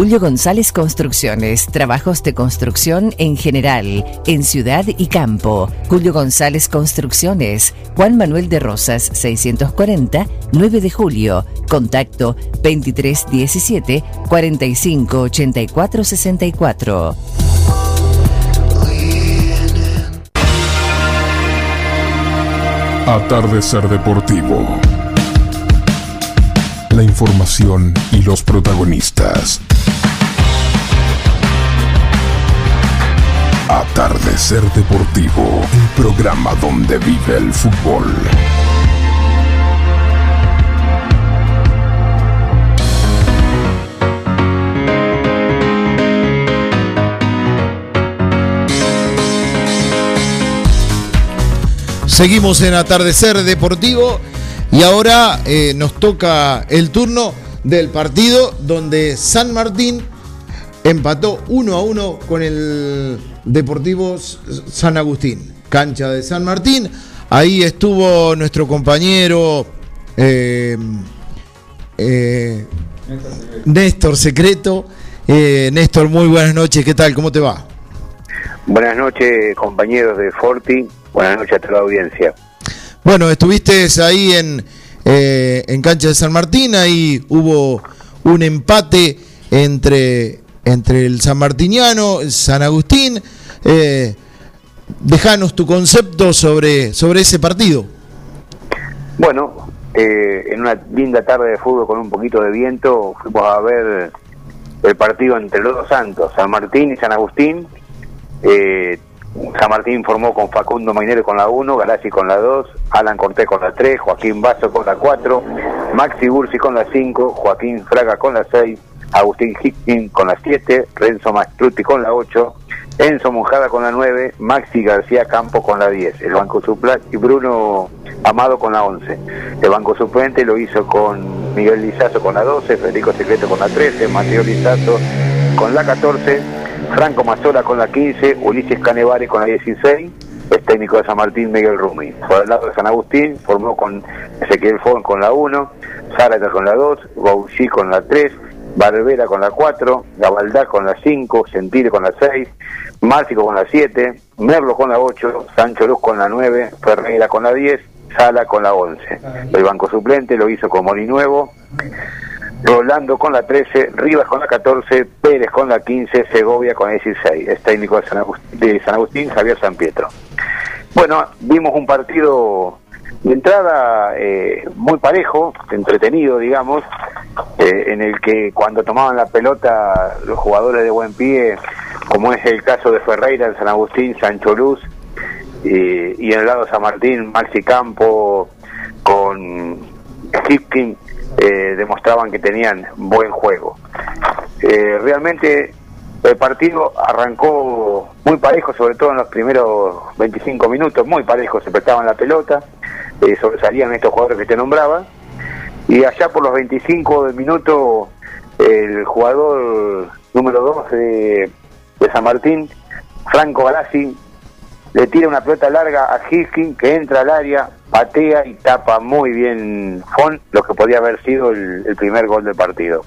Speaker 7: Julio González Construcciones, trabajos de construcción en general, en ciudad y campo. Julio González Construcciones, Juan Manuel de Rosas, 640, 9 de julio. Contacto 2317 4584 64.
Speaker 6: Atardecer Deportivo. Información y los protagonistas. Atardecer Deportivo, el programa donde vive el fútbol.
Speaker 1: Seguimos en Atardecer Deportivo y ahora eh, nos toca el turno del partido donde San Martín empató 1 a 1 con el Deportivo San Agustín, cancha de San Martín. Ahí estuvo nuestro compañero eh, eh, Néstor Secreto. Eh, Néstor, muy buenas noches, ¿qué tal? ¿Cómo te va?
Speaker 10: Buenas noches, compañeros de Forti. Buenas noches a toda la audiencia.
Speaker 1: Bueno, estuviste ahí en, eh, en cancha de San Martín, ahí hubo un empate entre, entre el San Martiniano, el San Agustín. Eh, dejanos tu concepto sobre, sobre ese partido.
Speaker 10: Bueno, eh, en una linda tarde de fútbol con un poquito de viento, fuimos a ver el partido entre los dos santos, San Martín y San Agustín. Eh, San Martín formó con Facundo Mainero con la 1, Galassi con la 2, Alan Cortés con la 3, Joaquín Basso con la 4, Maxi Bursi con la 5, Joaquín Fraga con la 6, Agustín Hickins con la 7, Renzo Mastruti con la 8, Enzo Monjada con la 9, Maxi García Campo con la 10, el banco suplente y Bruno Amado con la 11. El banco suplente lo hizo con Miguel Lizazo con la 12, Federico Secreto con la 13, Mateo Lizazo con la 14, Franco Mazzola con la 15, Ulises Canevare con la 16, es técnico de San Martín Miguel Rumi. Por el lado de San Agustín formó con Ezequiel Fon con la 1, Zárate con la 2, Bauchi con la 3, Barbera con la 4, Gabaldá con la 5, Sentire con la 6, Márcico con la 7, Merlo con la 8, Sancho Luz con la 9, Ferreira con la 10, Sala con la 11. El banco suplente lo hizo con Moli Nuevo, Rolando con la 13, Rivas con la 14, Pérez con la 15, Segovia con la 16. Es técnico de San Agustín, de San Agustín Javier San Pietro. Bueno, vimos un partido de entrada eh, muy parejo, entretenido, digamos, eh, en el que cuando tomaban la pelota los jugadores de buen pie, como es el caso de Ferreira en San Agustín, Sancho Luz, y en el lado San Martín, Maxi Campo con Hipkin, eh, demostraban que tenían buen juego. realmente el partido arrancó muy parejo, sobre todo en los primeros 25 minutos, muy parejo, se prestaban la pelota, eh, sobresalían estos jugadores que te nombraba, y allá por los 25 minutos el jugador número 2 de, San Martín, Franco Galassi, le tira una pelota larga a Hiskin que entra al área, patea y tapa muy bien Fon, lo que podía haber sido el primer gol del partido.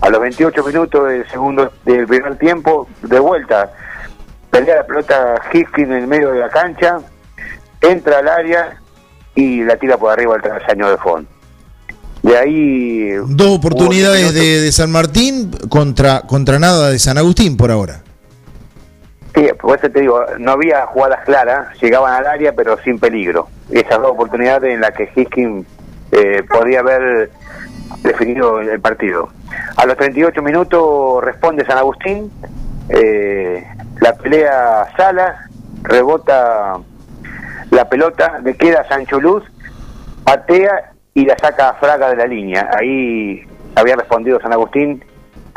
Speaker 10: A los 28 minutos del segundo del primer tiempo, de vuelta, pelea la pelota Hiskin en el medio de la cancha, entra al área y la tira por arriba al travesaño de fondo. De ahí.
Speaker 1: Dos oportunidades de, San Martín contra, contra nada de San Agustín por ahora.
Speaker 10: Sí, por eso te digo, no había jugadas claras, llegaban al área pero sin peligro. Esas dos oportunidades en las que Hiskin eh, podía haber definido el partido. A los 38 minutos responde San Agustín, eh, la pelea Sala, rebota la pelota, le queda Sancho Luz, patea y la saca a Fraga de la línea. Ahí había respondido San Agustín,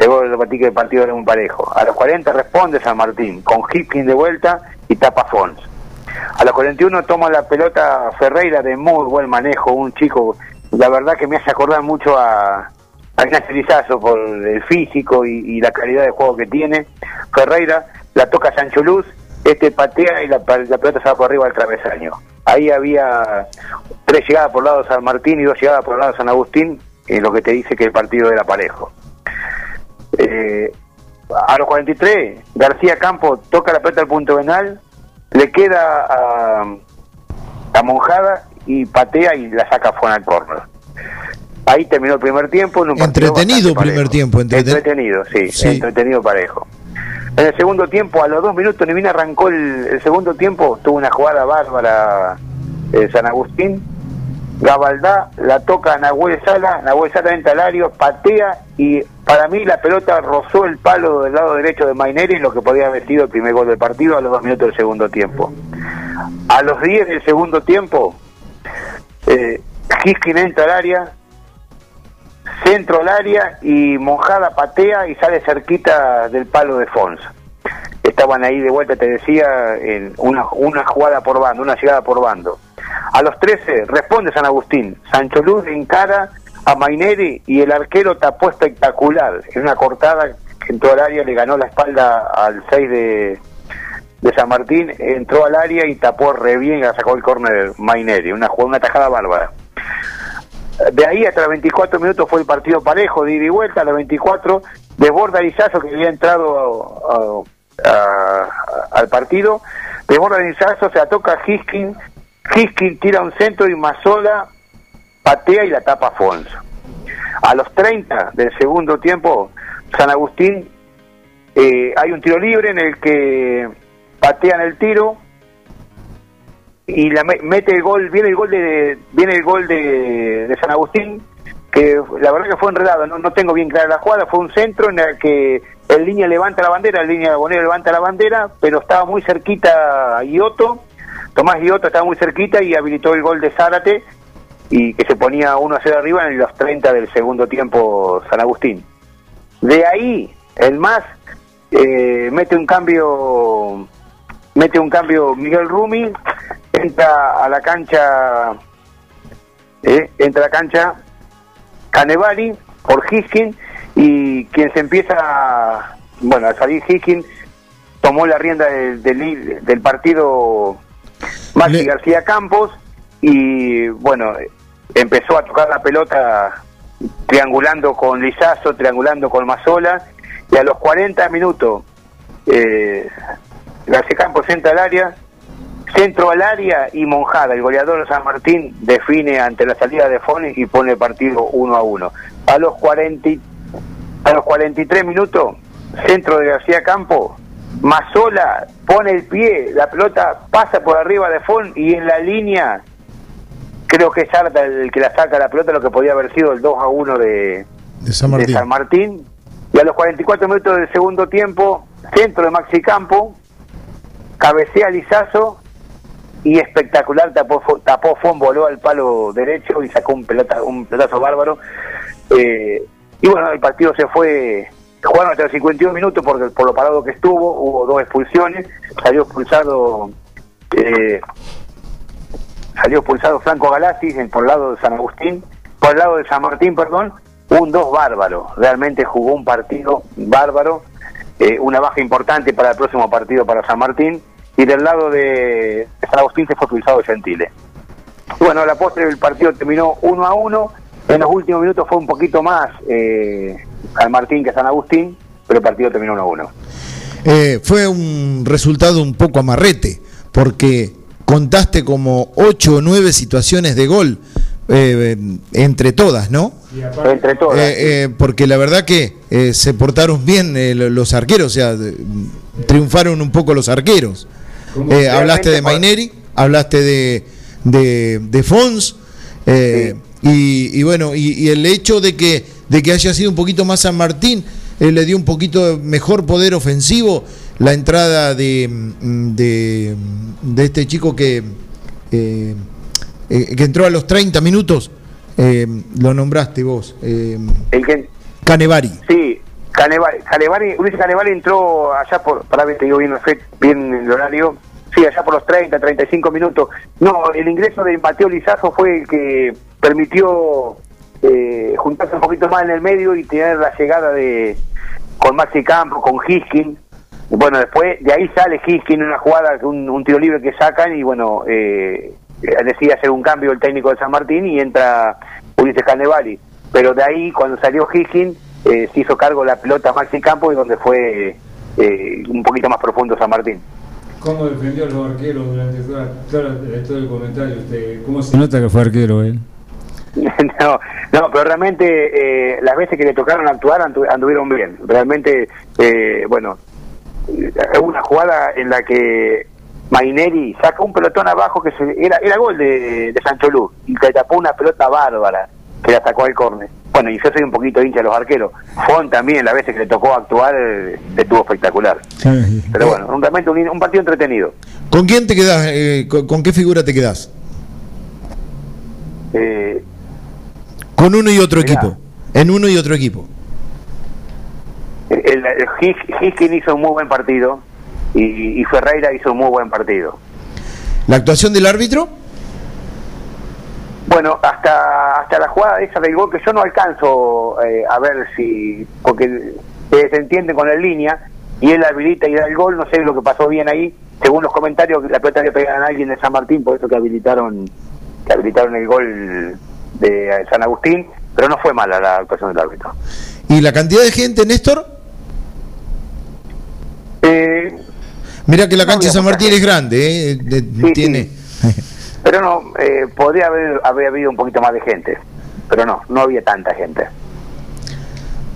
Speaker 10: voy a repetir que el partido era un parejo. A los 40 responde San Martín, con Hipkins de vuelta y tapa Fons. A los 41 toma la pelota Ferreira de muy buen manejo, un chico la verdad que me hace acordar mucho a, a Ignacio por el físico y, la calidad de juego que tiene. Ferreira la toca Sancho Luz, este patea y la, pelota se va por arriba al travesaño. Ahí había tres llegadas por el lado de San Martín y dos llegadas por el lado de San Agustín, en lo que te dice que el partido era parejo. Eh, a los 43, García Campo toca la pelota al punto venal, le queda a, a Monjada y patea y la saca fuera al corner. Ahí terminó el primer tiempo. En
Speaker 1: entretenido primer tiempo.
Speaker 10: entretenido, sí, entretenido parejo. En el segundo tiempo, a los dos minutos, ni bien arrancó el, segundo tiempo, tuvo una jugada bárbara eh, San Agustín. Gabaldá la toca a Nahuel Sala, Nahuel Sala entra al área, patea y para mí la pelota rozó el palo del lado derecho de Maineri, lo que podía haber sido el primer gol del partido a los dos minutos del segundo tiempo. A los diez del segundo tiempo, eh, entra al área, centro al área y Monjada patea y sale cerquita del palo de Fons. Estaban ahí de vuelta, te decía, en una jugada por bando, una llegada por bando. A los 13 responde San Agustín. Sancho Luz encara a Maineri y el arquero tapó espectacular. En una cortada que entró al área, le ganó la espalda al 6 de, de San Martín, entró al área y tapó re bien, sacó el córner Maineri, una, una tajada bárbara. De ahí hasta los 24 minutos fue el partido parejo, de ida y vuelta, a los 24 desborda Izazo que había entrado al partido, desborda Izazo, se atoca a Hiskin, Hiskin tira un centro y Mazola patea y la tapa Fons. A los 30 del segundo tiempo, San Agustín, eh, hay un tiro libre en el que patean el tiro y la mete el gol, viene el gol de viene el gol de, San Agustín, que la verdad que fue enredado, no, no tengo bien clara la jugada, fue un centro en el que el línea levanta la bandera, el línea de levanta la bandera, pero estaba muy cerquita Ioto, Tomás Ioto estaba muy cerquita y habilitó el gol de Zárate y que se ponía 1 a 0 arriba en los 30 del segundo tiempo San Agustín. De ahí, el más eh, mete un cambio mete un cambio Miguel Rumi, entra a la cancha eh, entra a la cancha Canevari por Hiskin y quien se empieza, bueno, a salir Hiskin tomó la rienda del, del, partido Maxi García Campos y bueno, empezó a tocar la pelota triangulando con Lizazo, triangulando con Mazola y a los 40 minutos eh, García Campos entra al área, Centro al área y Monjada, el goleador San Martín, define ante la salida de Foni y pone el partido 1 a 1. A los, 40, a los 43 minutos, centro de García Campo, Mazola pone el pie, la pelota pasa por arriba de Fon y en la línea, creo que es Arta el que la saca la pelota, lo que podía haber sido el 2 a 1 de, San, Martín. de San Martín. Y a los 44 minutos del segundo tiempo, centro de Maxi Campo, cabecea Lizazo y espectacular, tapó, tapó Fon, voló al palo derecho y sacó un pelota, un pelotazo bárbaro. Eh, y bueno, el partido se fue, jugaron hasta los 51 minutos porque por lo parado que estuvo, hubo dos expulsiones, salió expulsado eh, salió expulsado Franco Galassi por el lado de San Agustín, por el lado de San Martín, perdón, un dos bárbaro, realmente jugó un partido bárbaro, eh, una baja importante para el próximo partido para San Martín y del lado de San Agustín se fue utilizado Gentile. Bueno, a la postre el partido terminó 1 a 1. En los últimos minutos fue un poquito más eh, San Martín que San Agustín, pero el partido terminó 1 a 1.
Speaker 1: Eh, fue un resultado un poco amarrete, porque contaste como 8 o 9 situaciones de gol eh, entre todas, ¿no?
Speaker 10: Entre todas.
Speaker 1: Eh, porque la verdad que se portaron bien los arqueros, o sea, triunfaron un poco los arqueros. Eh, hablaste de Maineri, hablaste de, de, Fons, eh, y, bueno, y, el hecho de que, de que haya sido un poquito más San Martín, eh, le dio un poquito mejor poder ofensivo la entrada de, de, este chico que, que entró a los 30 minutos, lo nombraste vos.
Speaker 10: el que,
Speaker 1: Canevari.
Speaker 10: Sí, Canevari, Ulises Canevari entró allá por, para ver, te digo bien, bien el horario, sí, allá por los 30, 35 minutos. No, el ingreso de Mateo Lizazo fue el que permitió eh, juntarse un poquito más en el medio y tener la llegada de con Maxi Campo, con Hiskin. Bueno, después de ahí sale Hiskin en una jugada, un, un tiro libre que sacan y bueno, eh, decide hacer un cambio el técnico de San Martín y entra Ulises Canevari. Pero de ahí, cuando salió Hiskin, eh, se hizo cargo la pelota Maxi Campo y donde fue eh, un poquito más profundo San Martín.
Speaker 11: ¿Cómo defendió a los arqueros durante toda, todo el comentario? Usted? ¿Cómo se nota que fue arquero él?
Speaker 10: no, no, pero realmente eh, las veces que le tocaron actuar anduvieron bien. Realmente, eh, bueno, hubo una jugada en la que Maineri saca un pelotón abajo que se, era, era gol de, de Sancho Luz y que tapó una pelota bárbara que la sacó al córner. Bueno, y yo soy un poquito hincha de los arqueros. Fon también, las veces que le tocó actuar, eh, estuvo espectacular. Pero bueno, realmente un, partido entretenido.
Speaker 1: ¿Con quién te quedas? Eh, con, qué figura te quedas?
Speaker 10: Eh,
Speaker 1: con uno y otro equipo. En uno y otro equipo.
Speaker 10: El, el, hizo un muy buen partido y, y Ferreira hizo un muy buen partido.
Speaker 1: ¿La actuación del árbitro?
Speaker 10: Bueno, hasta hasta la jugada esa del gol que yo no alcanzo eh, a ver si, porque se entiende con la línea y él habilita y da el gol, no sé lo que pasó bien ahí, según los comentarios la pelota le pegan a alguien de San Martín, por eso que habilitaron que habilitaron el gol de San Agustín, pero no fue mala la actuación del árbitro.
Speaker 1: ¿Y la cantidad de gente, Néstor?
Speaker 10: Eh,
Speaker 1: Mira que la cancha de San Martín es grande, ¿eh? tiene...
Speaker 10: Pero no, eh, podría haber, haber habido un poquito más de gente, pero no, no había tanta gente.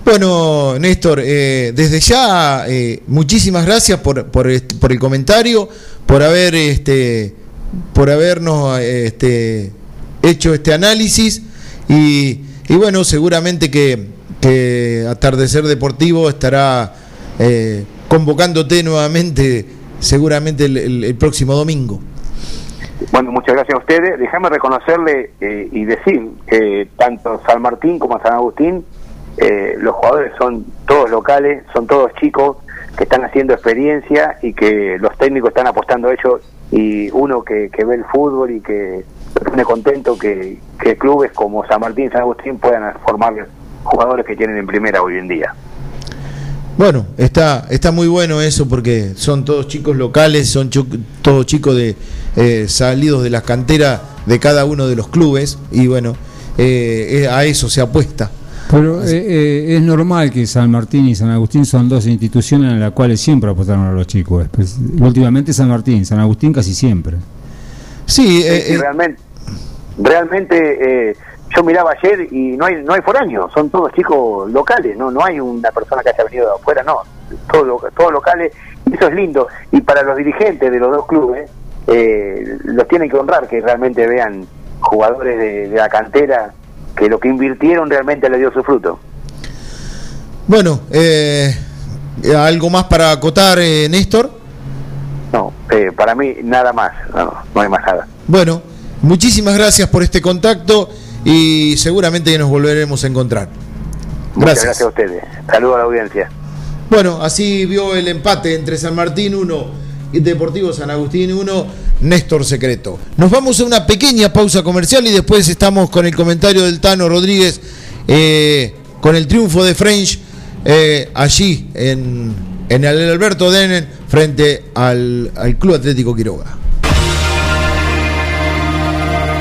Speaker 1: Bueno, Néstor, eh, desde ya eh, muchísimas gracias por, por, por, el comentario, por haber este, por habernos este, hecho este análisis y, y bueno, seguramente que, que Atardecer Deportivo estará eh, convocándote nuevamente, seguramente el, próximo domingo.
Speaker 10: Bueno, muchas gracias a ustedes. Déjame reconocerle eh, y decir que tanto San Martín como San Agustín, eh, los jugadores son todos locales, son todos chicos que están haciendo experiencia y que los técnicos están apostando a ellos y uno que, que ve el fútbol y que me pone contento que, que clubes como San Martín y San Agustín puedan formar jugadores que tienen en primera hoy en día.
Speaker 1: Bueno, está, está muy bueno eso porque son todos chicos locales, son todos chicos de eh, salidos de las canteras de cada uno de los clubes y bueno, eh, a eso se apuesta.
Speaker 11: Pero eh, es normal que San Martín y San Agustín son dos instituciones en las cuales siempre apostaron a los chicos. Pues, últimamente San Martín, San Agustín casi siempre.
Speaker 10: Sí, realmente, realmente yo miraba ayer y no hay no hay foráneos, son todos chicos locales, no no hay una persona que haya venido de afuera, no, todos todos locales, y eso es lindo. Y para los dirigentes de los dos clubes, eh, los tienen que honrar, que realmente vean jugadores de, la cantera, que lo que invirtieron realmente le dio su fruto.
Speaker 1: Bueno, eh, ¿algo más para acotar, eh, Néstor?
Speaker 10: No, para mí nada más, no, no hay más nada.
Speaker 1: Bueno, muchísimas gracias por este contacto y seguramente nos volveremos a encontrar.
Speaker 10: Gracias. gracias a ustedes. Saludos a la audiencia.
Speaker 1: Bueno, así vio el empate entre San Martín 1 y Deportivo San Agustín 1, Néstor Secreto. Nos vamos a una pequeña pausa comercial y después estamos con el comentario del Tano Rodríguez eh, con el triunfo de French eh, allí en, en el Alberto Denen frente al, al Club Atlético Quiroga.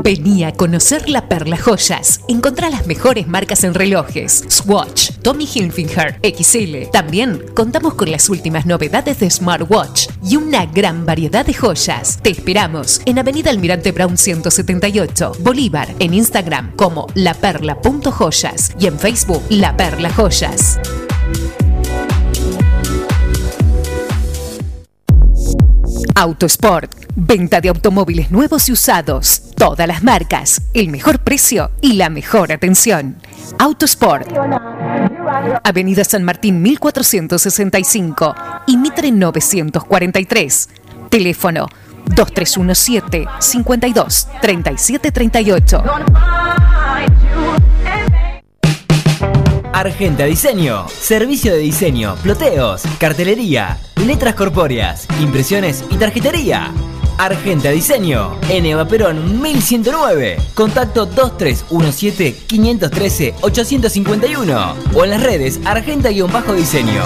Speaker 5: Vení a conocer La Perla Joyas. Encontrá las mejores marcas en relojes. Swatch, Tommy Hilfiger, XL. También contamos con las últimas novedades de smartwatch y una gran variedad de joyas. Te esperamos en Avenida Almirante Brown 178, Bolívar, en Instagram como laperla.joyas y en Facebook La Perla Joyas. Autosport. Venta de automóviles nuevos y usados. Todas las marcas. El mejor precio y la mejor atención. Autosport. Avenida San Martín 1465 y Mitre 943. Teléfono 2317 52 3738.
Speaker 12: Argenta Diseño. Servicio de diseño, ploteos, cartelería, letras corpóreas, impresiones y tarjetería. Argenta Diseño, en Eva Perón 1109. Contacto 2317-513-851 o en las redes Argenta-Diseño.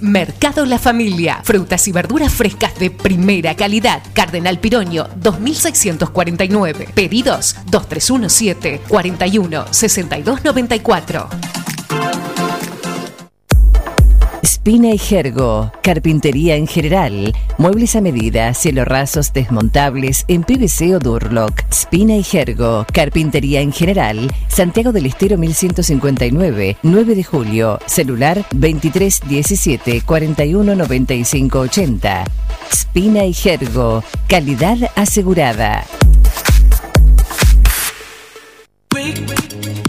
Speaker 5: Mercado La Familia. Frutas y verduras frescas de primera calidad. Cardenal Piroño 2649. Pedidos 2317 41 6294.
Speaker 13: Spina y Jergo, carpintería en general, muebles a medida, cielo rasos desmontables en PVC o Durlock. Spina y Jergo, carpintería en general, Santiago del Estero 1159, 9 de julio, celular 2317 41 95 80. Spina y Jergo, calidad asegurada.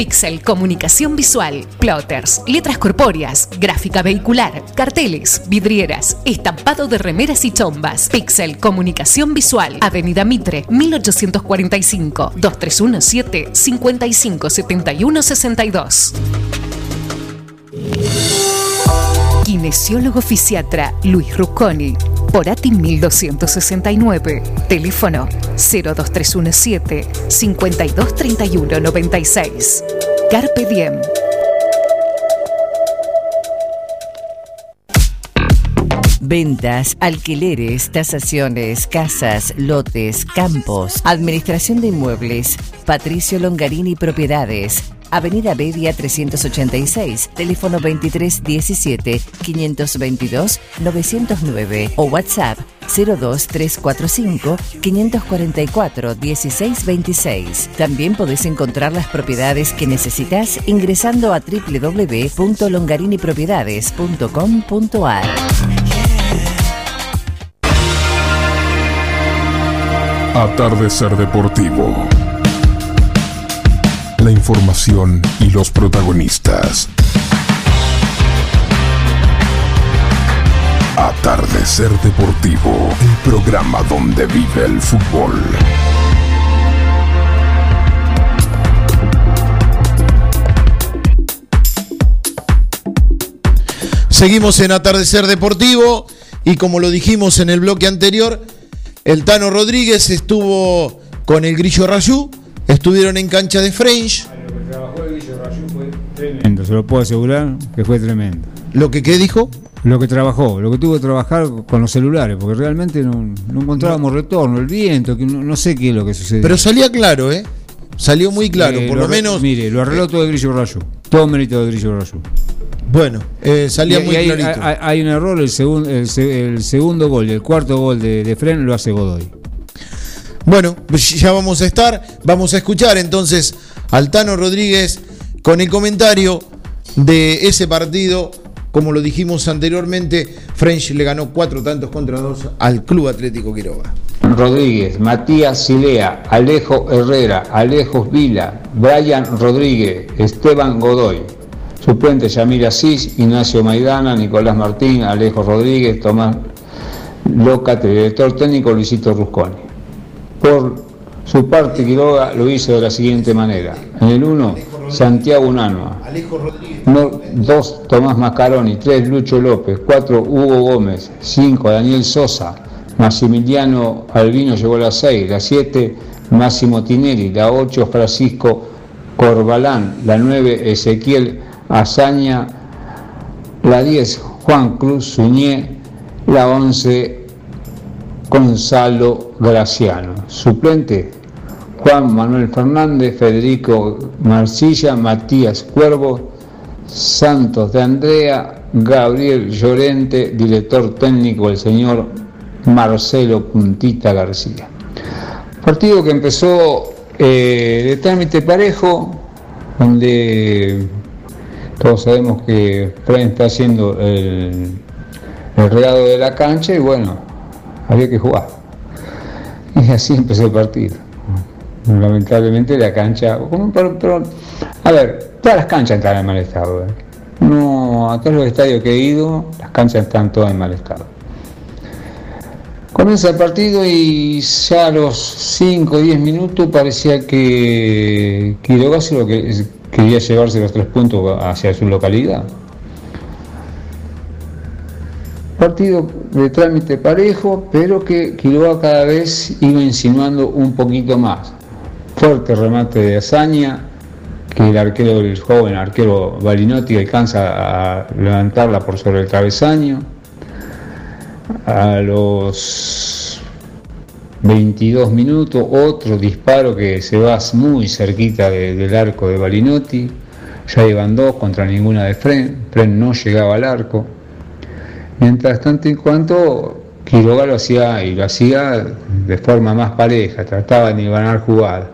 Speaker 5: Pixel Comunicación Visual, plotters, letras corpóreas, gráfica vehicular, carteles, vidrieras, estampado de remeras y chombas. Pixel Comunicación Visual, Avenida Mitre, 1845, 2317 557162. Kinesiólogo fisiatra Luis Rucconi, Porati 1269, teléfono 02317 523196. Carpe Diem.
Speaker 13: Ventas, alquileres, tasaciones, casas, lotes, campos, administración de inmuebles. Patricio Longarini Propiedades. Avenida Bedia 386, teléfono 2317 522 909 o WhatsApp 02345 544 1626. También podés encontrar las propiedades que necesitas ingresando a www.longarinipropiedades.com.ar.
Speaker 6: Atardecer Deportivo. La información y los protagonistas. Atardecer Deportivo, el programa donde vive el fútbol.
Speaker 1: Seguimos en Atardecer Deportivo y como lo dijimos en el bloque anterior, el Tano Rodríguez estuvo con el Grillo Rayú, estuvieron en cancha de French.
Speaker 11: Tremendo, se lo puedo asegurar que fue tremendo.
Speaker 1: ¿Lo que qué dijo?
Speaker 11: Lo que trabajó, lo que tuvo que trabajar con los celulares, porque realmente no, no encontrábamos retorno, el viento, que no, no sé qué es lo que sucedió.
Speaker 1: Pero salía claro, ¿eh? Salió muy claro,
Speaker 11: Eh,
Speaker 1: por lo, menos.
Speaker 11: Mire, lo arregló todo el Grillo Rayo. Todo mérito de Grillo Rayo.
Speaker 1: Bueno, eh, salía
Speaker 11: Y-
Speaker 1: muy
Speaker 11: y hay,
Speaker 1: clarito.
Speaker 11: hay- hay un error, el, segun- el, se- el segundo gol y el cuarto gol de, de Fren lo hace Godoy.
Speaker 1: Bueno, ya vamos a estar, vamos a escuchar entonces al Tano Rodríguez con el comentario de ese partido. Como lo dijimos anteriormente, French le ganó cuatro tantos contra dos al Club Atlético Quiroga.
Speaker 8: Rodríguez, Matías Silea, Alejo Herrera, Alejos Vila, Brian Rodríguez, Esteban Godoy. Suplente Yamil Asís, Ignacio Maidana, Nicolás Martín, Alejo Rodríguez, Tomás Lócate, director técnico Luisito Rusconi. Por su parte, Quiroga lo hizo de la siguiente manera. En el 1, Santiago Unanua. No, 2, Tomás Mascaroni. 3, Lucho López. 4, Hugo Gómez. 5, Daniel Sosa. Maximiliano Albino llegó a la 6. La 7, Máximo Tinelli. La 8, Francisco Corbalán. La 9, Ezequiel Azaña. La 10, Juan Cruz Suñé. La 11, Gonzalo Graciano. Suplente, Juan Manuel Fernández, Federico Marcilla, Matías Cuervo, Santos de Andrea, Gabriel Llorente, director técnico el señor Marcelo Puntita García. Partido que empezó eh, de trámite parejo, donde todos sabemos que Fren está haciendo el, el regado de la cancha y bueno, había que jugar. Y así empezó el partido. Lamentablemente la cancha, pero- pero, a ver, todas las canchas están en mal estado. ¿eh? No, a todos los estadios que he ido, las canchas están todas en mal estado. Comienza el partido y ya a los 5 o 10 minutos parecía que Quiroga lo que quería llevarse los tres puntos hacia su localidad. Partido de trámite parejo, pero que Quiroga cada vez iba insinuando un poquito más. Fuerte remate de hazaña, que el arquero, el joven arquero Balinotti alcanza a levantarla por sobre el travesaño. A los 22 minutos, otro disparo que se va muy cerquita de- del arco de Balinotti. Ya iban dos contra ninguna de Fren. Fren no llegaba al arco. Mientras tanto, en cuanto Quiroga lo hacía y lo hacía de forma más pareja, trataba de ganar jugadas.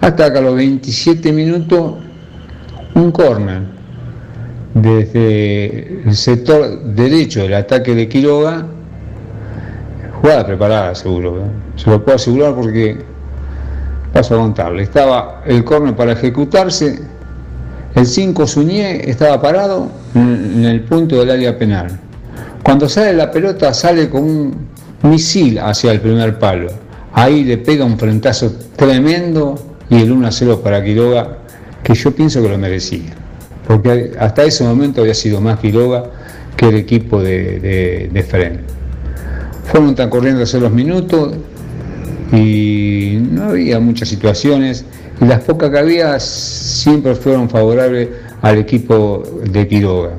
Speaker 8: Hasta que a los 27 minutos, un córner desde el sector derecho del ataque de Quiroga, jugada preparada seguro, ¿eh? se lo puedo asegurar porque paso a contarle. Estaba el córner para ejecutarse El 5 Suñé estaba parado en el punto del área penal. Cuando sale la pelota sale con un misil hacia el primer palo. Ahí le pega un frentazo tremendo y el 1 a 0 para Quiroga, que yo pienso que lo merecía. Porque hasta ese momento había sido más Quiroga que el equipo de, de. Fueron tan corriendo los minutos y no había muchas situaciones y las pocas que había siempre fueron favorables al equipo de Quiroga.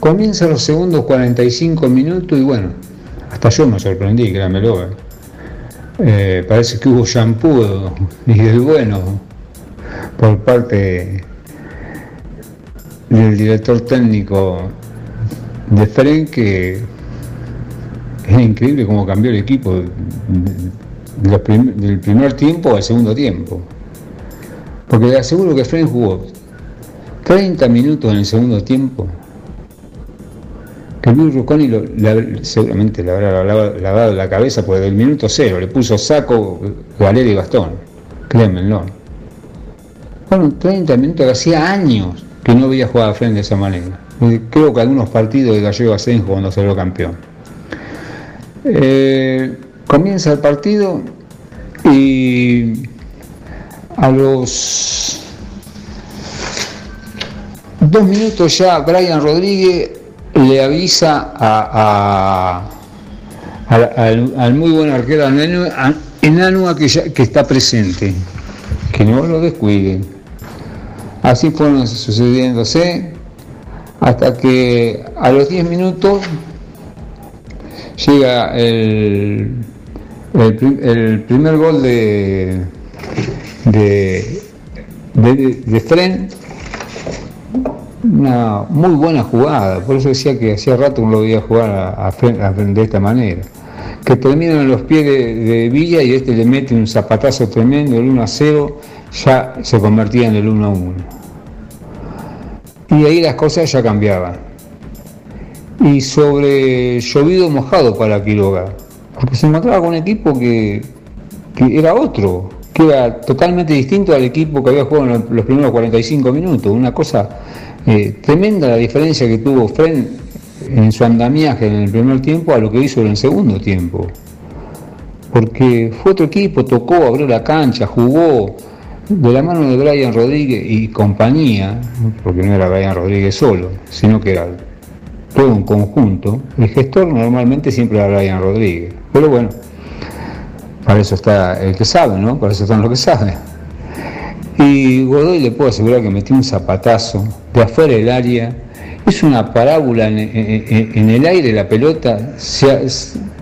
Speaker 8: Comienza los segundos 45 minutos y bueno, hasta yo me sorprendí, créanmelo. Eh. eh, parece que hubo shampoo y del bueno por parte del director técnico de Fren que es increíble cómo cambió el equipo del primer tiempo al segundo tiempo. Porque le aseguro que Fren jugó 30 minutos en el segundo tiempo. Que Luis Rucconi seguramente le habrá lavado, la cabeza porque del minuto cero le puso saco, galera y bastón. Créanmelo. Fueron 30 minutos que hacía años que no había jugado a Fren de esa manera. Creo que algunos partidos de Gallego Asenjo cuando salió campeón. Eh, comienza el partido y a los dos minutos ya Brian Rodríguez le avisa al, muy buen arquero Enanua que, que está presente, que no lo descuiden. Así fueron sucediéndose hasta que a los 10 minutos llega el, el, primer gol de, de, de, Fren, una muy buena jugada, por eso decía que hacía rato no lo veía jugar a, Fren, de esta manera. Que termina en los pies de, Villa y este le mete un zapatazo tremendo, el 1 a 0, ya se convertía en el 1 a 1. Y ahí las cosas ya cambiaban y sobre llovido mojado para Quiroga, porque se encontraba con un equipo que, era otro, que era totalmente distinto al equipo que había jugado en los primeros 45 minutos, una cosa eh, tremenda la diferencia que tuvo Fren en su andamiaje en el primer tiempo a lo que hizo en el segundo tiempo. Porque fue otro equipo, tocó, abrió la cancha, jugó de la mano de Brian Rodríguez y compañía, porque no era Brian Rodríguez solo, sino que era todo un conjunto, el gestor normalmente siempre era Brian Rodríguez. Pero bueno, para eso está el que sabe, ¿no? Para eso están los que saben. Y Godoy le puedo asegurar que metió un zapatazo de afuera del área. Es una parábola en, en el aire la pelota,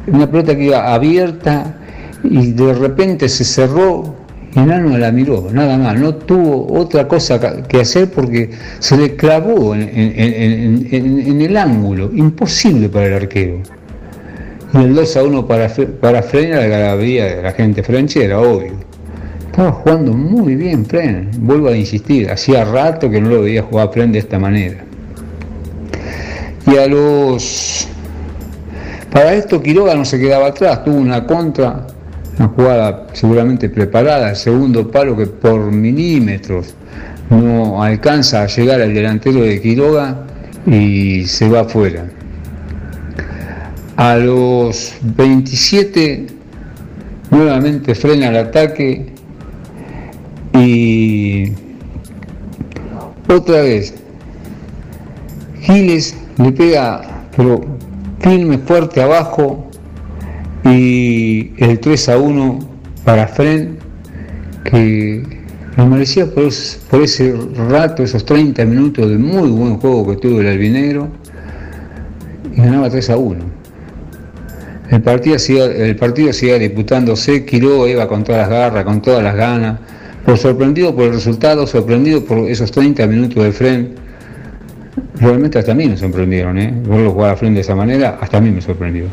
Speaker 8: una pelota que iba abierta y de repente se cerró Enano la miró, nada más, no tuvo otra cosa que hacer porque se le clavó en, el ángulo, imposible para el arquero. Y el 2 a 1 para, para frenar la galería de la gente era obvio. Estaba jugando muy bien Fren, vuelvo a insistir, hacía rato que no lo veía jugar Fren de esta manera. Y a los... Para esto Quiroga no se quedaba atrás, tuvo una contra una jugada seguramente preparada, el segundo palo que por milímetros no alcanza a llegar al delantero de Quiroga y se va afuera. A los 27 nuevamente frena el ataque y otra vez Giles le pega pero firme fuerte abajo y el 3 a 1 para Fren, que lo merecía por, ese rato, esos 30 minutos de muy buen juego que tuvo el albinegro, y ganaba 3 a 1. El partido sigue, el partido sigue disputándose, Quiroga iba con todas las garras, con todas las ganas, por sorprendido por el resultado, sorprendido por esos 30 minutos de Fren. Realmente hasta a mí me sorprendieron, ¿eh? Verlo jugar a Fren de esa manera, hasta a mí me sorprendió.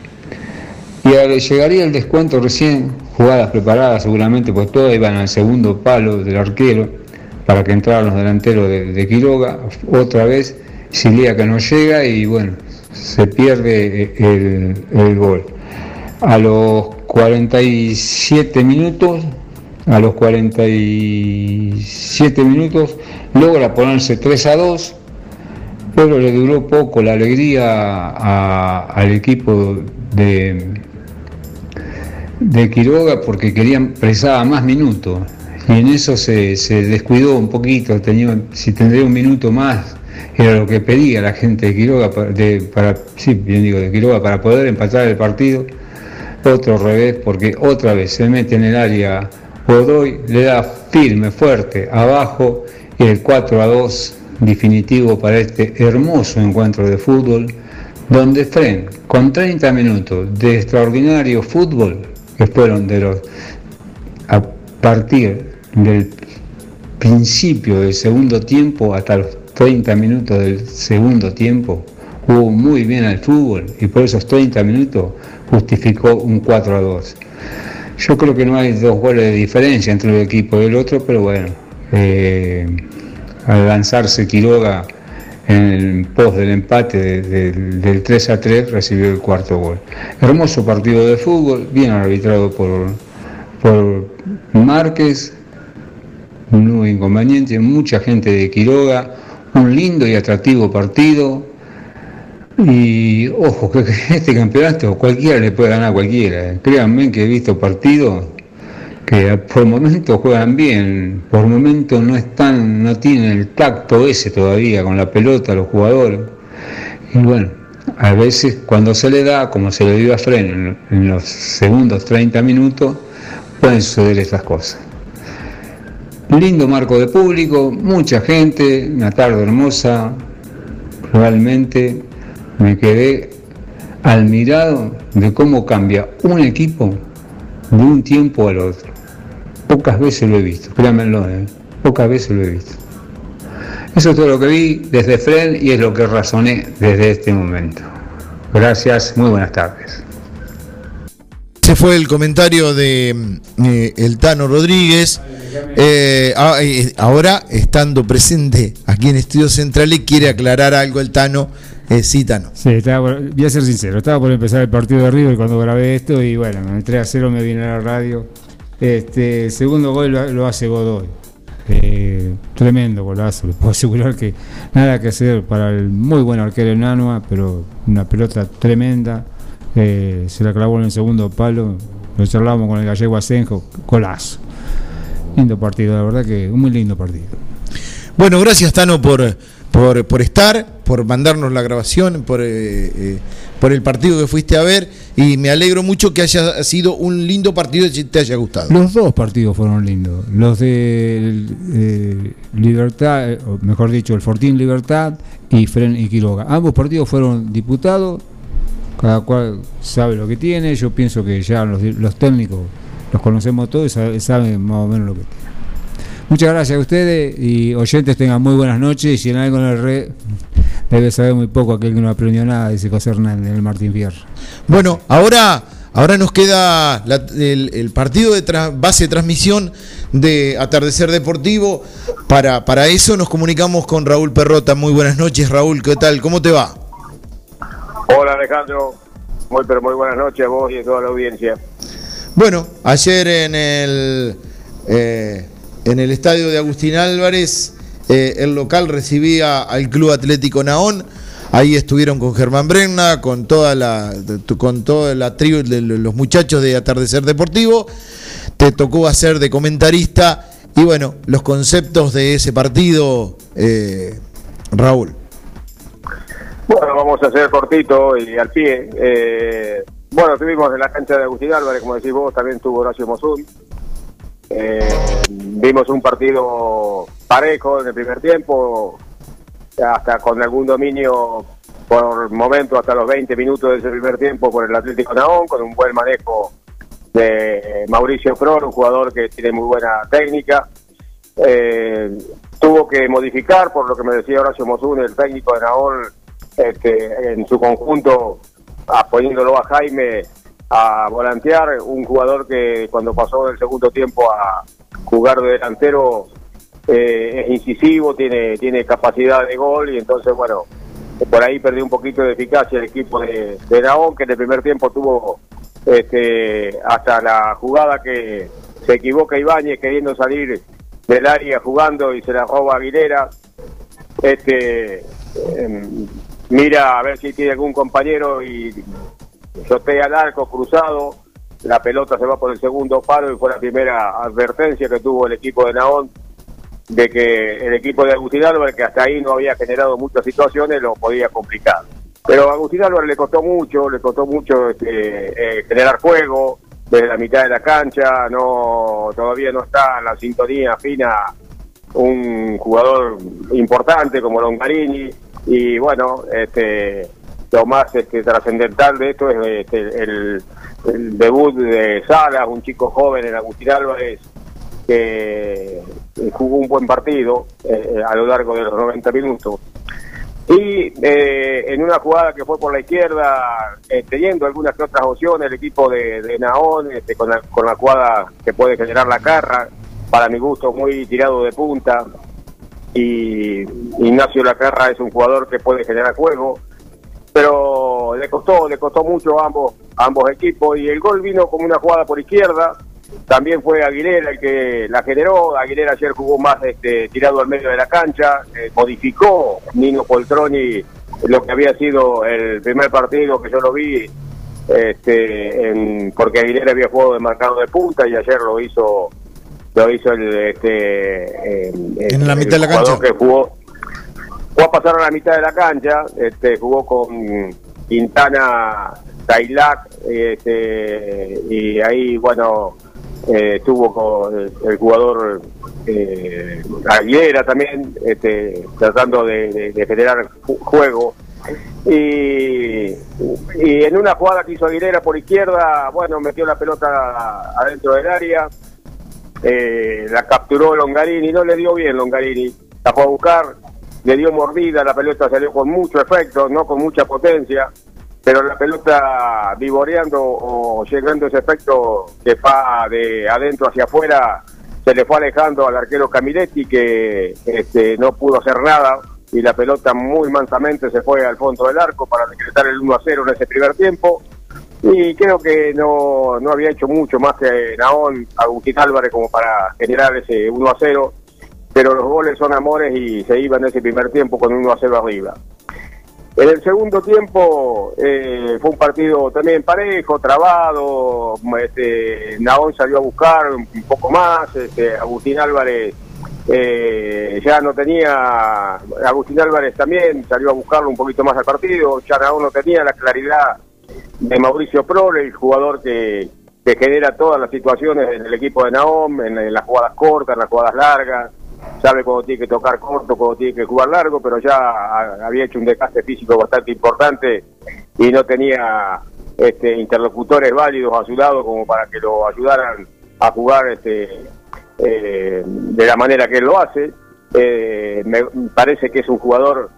Speaker 8: Y llegaría el descuento recién, jugadas preparadas seguramente, pues todas iban al segundo palo del arquero para que entraran los delanteros de, Quiroga. Otra vez, que no llega y bueno, se pierde el, el gol. A los 47 minutos a los 47 minutos logra ponerse 3 a 2, pero le duró poco la alegría al equipo de, de Quiroga porque querían presar más minutos y en eso se, descuidó un poquito, tenía, si tendría un minuto más era lo que pedía la gente de Quiroga de, para, sí, bien digo, de Quiroga para poder empatar el partido. Otro revés, porque otra vez se mete en el área Godoy, le da firme, fuerte, abajo, y el 4 a 2 definitivo para este hermoso encuentro de fútbol, donde Fren, con 30 minutos de extraordinario fútbol, que fueron de los a partir del principio del segundo tiempo hasta los 30 minutos del segundo tiempo, jugó muy bien al fútbol y por esos 30 minutos justificó un 4 a 2. Yo creo que no hay dos goles de diferencia entre un equipo y el otro, pero bueno, eh, al lanzarse Quiroga en el post del empate del 3 a 3 recibió el cuarto gol. Hermoso partido de fútbol, bien arbitrado por, por Márquez, no inconveniente, mucha gente de Quiroga, un lindo y atractivo partido. Y ojo, que este campeonato cualquiera le puede ganar a cualquiera. Créanme que he visto partidos que por momentos juegan bien, por momentos no están, no tienen el tacto ese todavía con la pelota los jugadores. Y bueno, a veces cuando se le da, como se le dio a Fren en los segundos 30 minutos, pueden suceder estas cosas. Lindo marco de público, mucha gente, una tarde hermosa. Realmente me quedé admirado de cómo cambia un equipo de un tiempo al otro. Pocas veces lo he visto, créanmelo, ¿eh? pocas veces lo he visto. Eso es todo lo que vi desde Fren y es lo que razoné desde este momento. Gracias, muy buenas tardes.
Speaker 1: Ese fue el comentario de eh, el Tano Rodríguez. Eh, ah, eh, ahora, estando presente aquí en Estudios Centrales, quiere aclarar algo el Tano. Eh, sí, Tano.
Speaker 11: Sí, voy a ser sincero. Estaba por empezar el partido de River cuando grabé esto y bueno, me entré a cero, me vine a la radio. Este, segundo gol lo, hace Godoy. tremendo golazo, le puedo asegurar que nada que hacer para el muy buen arquero Enanoa, pero una pelota tremenda. se la clavó en el segundo palo, lo charlamos con el gallego Asenjo, golazo. Lindo partido, la verdad que un muy lindo partido.
Speaker 1: Bueno, gracias Tano por, por, estar, por mandarnos la grabación, por, eh, eh, por el partido que fuiste a ver y me alegro mucho que haya sido un lindo partido y te haya gustado.
Speaker 11: Los dos partidos fueron lindos, los de eh, Libertad, o mejor dicho, el Fortín Libertad y Fren y Quiroga. Ambos partidos fueron diputados, cada cual sabe lo que tiene, yo pienso que ya los, los técnicos los conocemos todos y saben más o menos lo que tienen. Muchas gracias a ustedes y oyentes tengan muy buenas noches y si en algo en el red debe saber muy poco aquel que no aprendió nada, dice José Hernández en el Martín Fierro.
Speaker 1: Bueno, ahora, ahora nos queda el, partido de base de transmisión de Atardecer Deportivo. Para, para eso nos comunicamos con Raúl Perrota. Muy buenas noches, Raúl, ¿qué tal? ¿Cómo te va?
Speaker 14: Hola Alejandro, muy pero muy buenas noches a vos y a toda la audiencia.
Speaker 1: Bueno, ayer en el, eh, en el estadio de Agustín Álvarez, eh, el local recibía al Club Atlético Naón. Ahí estuvieron con Germán Brenna, con toda la, con toda la tribu de los muchachos de Atardecer Deportivo. Te tocó hacer de comentarista y bueno, los conceptos de ese partido, eh, Raúl.
Speaker 14: Bueno, vamos a hacer cortito y al pie. Bueno, estuvimos en la cancha de Agustín Álvarez, como decís vos, también tuvo Horacio Mosul. Eh, vimos un partido parejo en el primer tiempo, hasta con algún dominio por momento hasta los 20 minutos de ese primer tiempo por el Atlético Naón, con un buen manejo de Mauricio Flor, un jugador que tiene muy buena técnica. Eh, tuvo que modificar, por lo que me decía Horacio Mosul, el técnico de Naón, este, en su conjunto poniéndolo a Jaime a volantear, un jugador que cuando pasó del segundo tiempo a jugar de delantero eh, es incisivo, tiene, tiene capacidad de gol y entonces, bueno, por ahí perdió un poquito de eficacia el equipo de, de Naón, que en el primer tiempo tuvo este, hasta la jugada que se equivoca Ibáñez queriendo salir del área jugando y se la roba Aguilera. Este, em, mira a ver si tiene algún compañero y shotea al arco cruzado. La pelota se va por el segundo paro y fue la primera advertencia que tuvo el equipo de Naón de que el equipo de Agustín Álvarez, que hasta ahí no había generado muchas situaciones, lo podía complicar. Pero a Agustín Álvarez le costó mucho, le costó mucho este, eh, generar juego desde la mitad de la cancha, no todavía no está en la sintonía fina un jugador importante como Longarini y bueno, este lo más este, trascendental de esto es este, el, debut de Salas, un chico joven en Agustín Álvarez que jugó un buen partido eh, a lo largo de los 90 minutos y eh, en una jugada que fue por la izquierda, eh, teniendo algunas otras opciones, el equipo de, de Naón, este, con, la, con la jugada que puede generar la carra, para mi gusto muy tirado de punta. Y Ignacio Lacarra es un jugador que puede generar juego, pero le costó, le costó mucho a ambos, ambos equipos. Y el gol vino como una jugada por izquierda, también fue Aguilera el que la generó. Aguilera ayer jugó más este, tirado al medio de la cancha. Eh, modificó Nino Poltroni lo que había sido el primer partido que yo lo vi. Este, porque Aguilera había jugado de marcado de punta y ayer lo hizo lo hizo el este
Speaker 1: en la mitad de la cancha
Speaker 14: que jugó fue a pasar a la mitad de la cancha este jugó con Quintana Tailac este, y ahí bueno eh, estuvo con el, jugador eh, Aguilera también, este, tratando de, generar juego. Y, y, en una jugada que hizo Aguilera por izquierda, bueno, metió la pelota adentro del área, eh, la capturó Longarini, no le dio bien Longarini, la fue a buscar, le dio mordida, la pelota salió con mucho efecto, no con mucha potencia pero la pelota vivoreando o llegando ese efecto que va de adentro hacia afuera, se le fue alejando al arquero Camiletti que este, no pudo hacer nada y la pelota muy mansamente se fue al fondo del arco para decretar el 1 a 0 en ese primer tiempo. Y creo que no, no había hecho mucho más que Naón, Agustín Álvarez como para generar ese 1 a 0, pero los goles son amores y se iban en ese primer tiempo con 1 a 0 arriba. En el segundo tiempo eh, fue un partido también parejo, trabado, este, Naón salió a buscar un poco más, este, Agustín Álvarez eh, ya no tenía, Agustín Álvarez también salió a buscarlo un poquito más al partido, ya Naón no tenía la claridad de Mauricio Prole, el jugador que, que genera todas las situaciones en el equipo de Naón, en las jugadas cortas, en las jugadas largas, sabe cuando tiene que tocar corto, cuando tiene que jugar largo, pero ya había hecho un desgaste físico bastante importante y no tenía este, interlocutores válidos a su lado como para que lo ayudaran a jugar este, eh, de la manera que él lo hace. Eh, me parece que es un jugador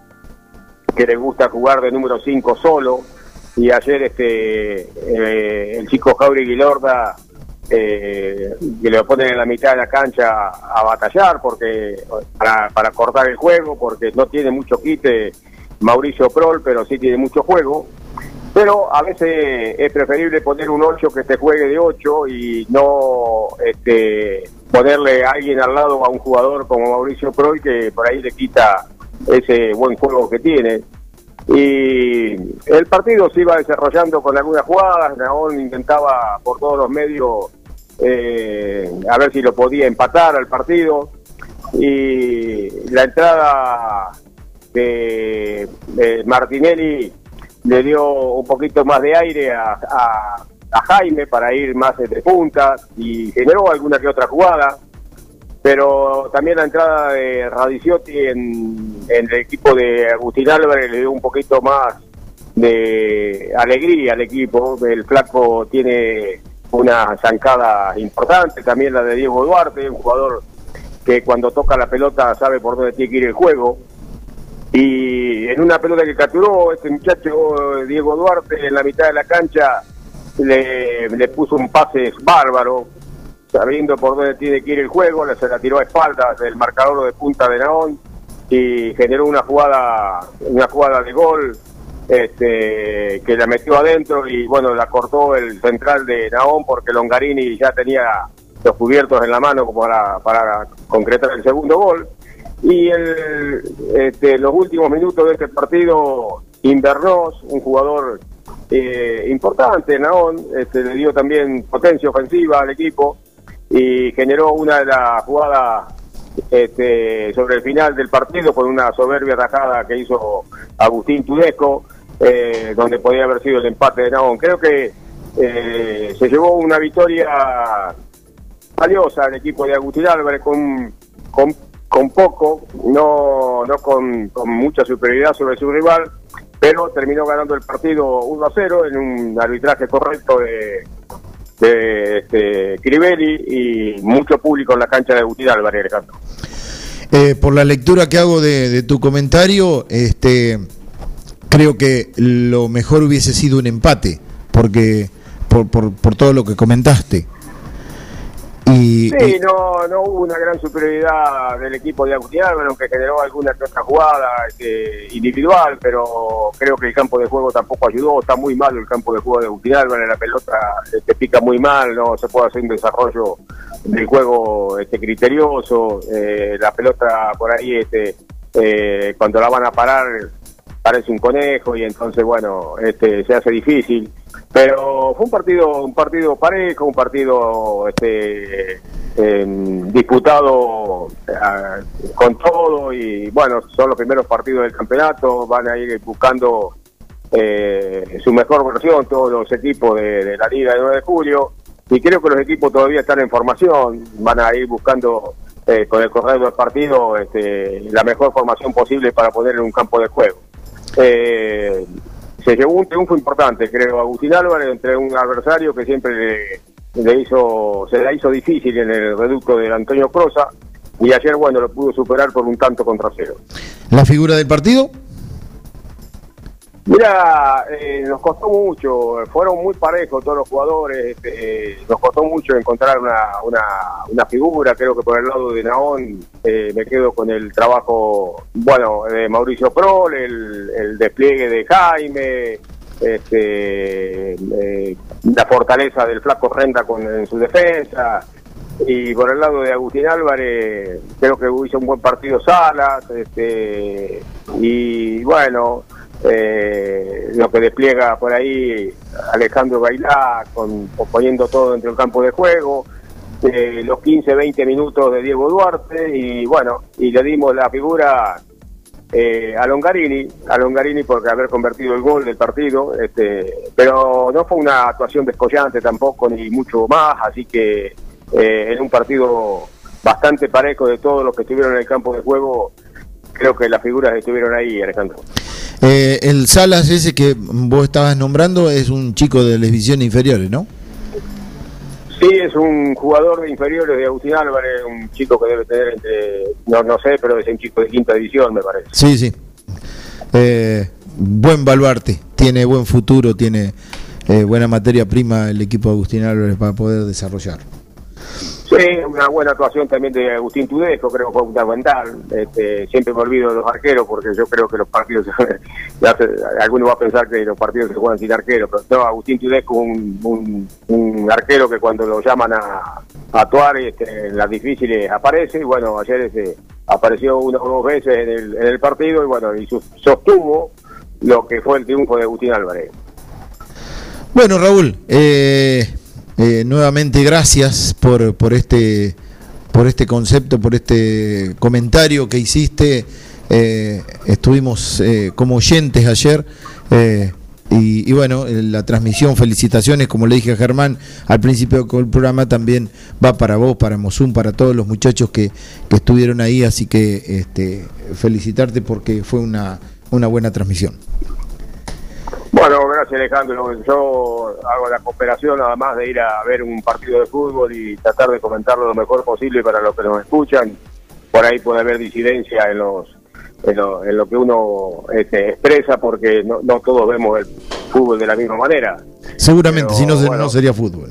Speaker 14: que le gusta jugar de número 5 solo y ayer este eh, el chico Jauregui Lorda eh, que lo ponen en la mitad de la cancha a batallar porque para, para cortar el juego, porque no tiene mucho quite Mauricio Prol, pero sí tiene mucho juego. Pero a veces es preferible poner un 8 que te juegue de 8 y no este, ponerle a alguien al lado a un jugador como Mauricio Prol que por ahí le quita ese buen juego que tiene. Y el partido se iba desarrollando con algunas jugadas, Naón intentaba por todos los medios eh, a ver si lo podía empatar al partido. Y la entrada de, Martinelli le dio un poquito más de aire a, Jaime para ir más de punta y generó alguna que otra jugada. Pero también la entrada de Radiciotti en, en el equipo de Agustín Álvarez le dio un poquito más de alegría al equipo. El flaco tiene una zancada importante, también la de Diego Duarte, un jugador que cuando toca la pelota sabe por dónde tiene que ir el juego. Y en una pelota que capturó este muchacho Diego Duarte en la mitad de la cancha le, le puso un pase bárbaro, sabiendo por dónde tiene que ir el juego, se la tiró a espaldas del marcador de punta de Naón y generó una jugada, una jugada de gol este, que la metió adentro y bueno, la cortó el central de Naón porque Longarini ya tenía
Speaker 3: los cubiertos en la mano para, para concretar el segundo gol. Y el, este, los últimos minutos de este partido, Invernos, un jugador eh, importante, Naón, este, le dio también potencia ofensiva al equipo y generó una de las jugadas este, sobre el final del partido con una soberbia tajada que hizo Agustín Tudesco, eh, donde podía haber sido el empate de Naón. Creo que eh, se llevó una victoria valiosa el equipo de Agustín Álvarez con, con con poco, no, no con, mucha superioridad sobre su rival, pero terminó ganando el partido 1 a 0 en un arbitraje correcto de, de este, y mucho público en la cancha de Agustín Álvarez, Alejandro.
Speaker 1: Eh, por la lectura que hago de, tu comentario, este, creo que lo mejor hubiese sido un empate, porque por, por, por todo lo que comentaste.
Speaker 3: Y, sí, no, no hubo una gran superioridad del equipo de Agustín aunque generó alguna que otra jugada este, individual, pero creo que el campo de juego tampoco ayudó. Está muy mal el campo de juego de Agustín Álvarez, la pelota este, pica muy mal, no se puede hacer un desarrollo del juego este, criterioso. Eh, la pelota por ahí, este, eh, cuando la van a parar, parece un conejo y entonces, bueno, este, se hace difícil. Pero fue un partido, un partido parejo, un partido este, disputado eh, con todo y bueno, son los primeros partidos del campeonato, van a ir buscando eh, su mejor versión todos los equipos de, la Liga de 9 de julio y creo que los equipos todavía están en formación, van a ir buscando eh, con el correr del partido este, la mejor formación posible para poner en un campo de juego. Eh, se llevó un triunfo importante, creo, Agustín Álvarez entre un adversario que siempre le, hizo, se la hizo difícil en el reducto del Antonio Crosa y ayer, bueno, lo pudo superar por un tanto contra cero.
Speaker 1: ¿La figura del partido?
Speaker 3: Mira, eh, nos costó mucho, fueron muy parejos todos los jugadores, este, nos costó mucho encontrar una, una, una, figura, creo que por el lado de Naón eh, me quedo con el trabajo, bueno, de Mauricio Prol, el, despliegue de Jaime, este, eh, la fortaleza del flaco Renta con, en su defensa, y por el lado de Agustín Álvarez creo que hizo un buen partido Salas, este, y bueno eh, lo que despliega por ahí Alejandro Bailá, con, poniendo todo dentro del campo de juego, eh, los 15, 20 minutos de Diego Duarte y bueno, y le dimos la figura eh, a Longarini, a Longarini porque haber convertido el gol del partido, este, pero no fue una actuación descollante tampoco, ni mucho más, así que eh, en un partido bastante parejo de todos los que estuvieron en el campo de juego, creo que las figuras estuvieron ahí, Alejandro.
Speaker 1: Eh, el Salas ese que vos estabas nombrando es un chico de las divisiones inferiores, ¿no?
Speaker 3: Sí, es un jugador de inferiores de Agustín Álvarez, un chico que debe tener entre, no, no sé, pero es un chico de quinta división, me parece.
Speaker 1: Sí, sí. Eh, buen baluarte, tiene buen futuro, tiene eh, buena materia prima el equipo de Agustín Álvarez para poder desarrollar.
Speaker 3: Sí, una buena actuación también de Agustín Tudesco, creo que fue fundamental. Este, siempre me olvido de los arqueros porque yo creo que los partidos, algunos va a pensar que los partidos se juegan sin arquero, pero no, Agustín Tudesco un, un, arquero que cuando lo llaman a, actuar este, en las difíciles aparece y bueno, ayer ese, apareció una o dos veces en el, en el partido y bueno, y sostuvo lo que fue el triunfo de Agustín Álvarez.
Speaker 1: Bueno, Raúl, eh, eh, nuevamente gracias por, por, este, por este concepto, por este comentario que hiciste. Eh, estuvimos eh, como oyentes ayer. Y, bueno, la transmisión, felicitaciones, como le dije a Germán al principio del programa, también va para vos, para Mosum, para todos los muchachos que, que estuvieron ahí, así que este, felicitarte porque fue una, una buena transmisión.
Speaker 3: Bueno, gracias Alejandro. Yo hago la cooperación nada más de ir a ver un partido de fútbol y tratar de comentarlo lo mejor posible para los que nos escuchan. Por ahí puede haber disidencia en los en lo, que uno este, expresa porque no, todos vemos el fútbol de la misma manera.
Speaker 1: Seguramente, si no, no sería fútbol.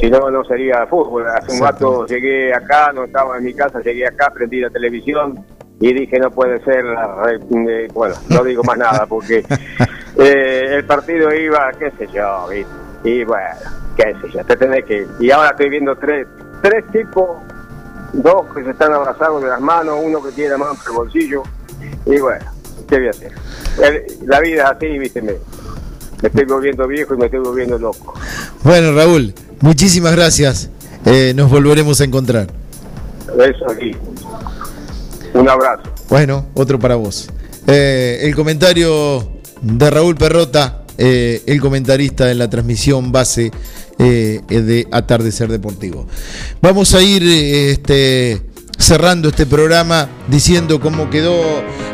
Speaker 3: Si no, no sería fútbol. Hace un rato llegué acá, no estaba en mi casa, llegué acá, prendí la televisión y dije no puede ser, eh, bueno, no digo más nada porque eh, el partido iba, qué sé yo, y bueno, qué sé yo, te tenés que... Y ahora estoy viendo tres,
Speaker 14: tres tipos, dos que se están abrazando de las manos, uno que tiene la mano en el bolsillo, y bueno, ¿qué voy a hacer? La vida es así, viste, me, me estoy volviendo viejo y me estoy volviendo loco.
Speaker 1: Bueno, Raúl, muchísimas gracias. Eh, nos volveremos a encontrar.
Speaker 14: Eso aquí. Un abrazo.
Speaker 1: Bueno, otro para vos. Eh, el comentario de Raúl Perrota, eh, el comentarista en la transmisión base de Atardecer Deportivo. Vamos a ir este, cerrando este programa diciendo cómo quedó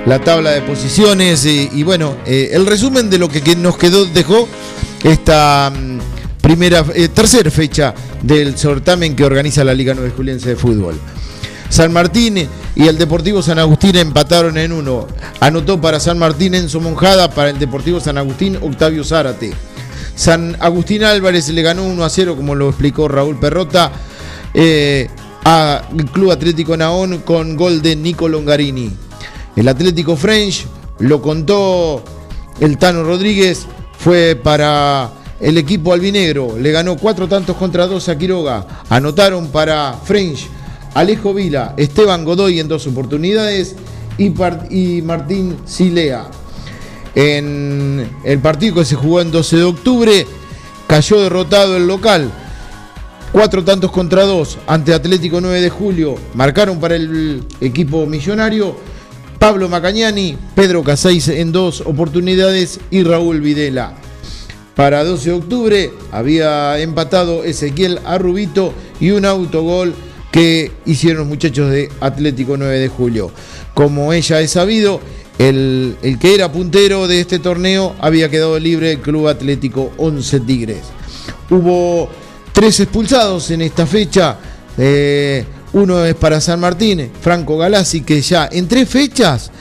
Speaker 1: la tabla de posiciones y, bueno, el resumen de lo que nos quedó dejó esta mm, primera, tercera fecha del certamen que organiza la Liga Nueva Juliense de Fútbol. San Martín y el Deportivo San Agustín empataron en uno. Anotó para San Martín Enzo Monjada, para el Deportivo San Agustín Octavio Zárate. San Agustín Álvarez le ganó 1 a 0, como lo explicó Raúl Perrota, eh, al Club Atlético Naón con gol de Nico Longarini. El Atlético French lo contó el Tano Rodríguez, fue para el equipo albinegro, le ganó cuatro tantos contra dos a Quiroga. Anotaron para French Alejo Vila, Esteban Godoy en dos oportunidades y, Martín Silea. En el partido que se jugó en 12 de octubre, cayó derrotado el local. Cuatro tantos contra dos ante Atlético 9 de julio. Marcaron para el equipo millonario Pablo Macañani, Pedro Casais en dos oportunidades y Raúl Videla. Para 12 de octubre había empatado Ezequiel Arrubito y un autogol que hicieron los muchachos de Atlético 9 de Julio. Como ella es sabido, el, que era puntero de este torneo había quedado libre el Club Atlético 11 Tigres. Hubo tres expulsados en esta fecha. Eh, uno es para San Martín, Franco Galassi, que ya en tres fechas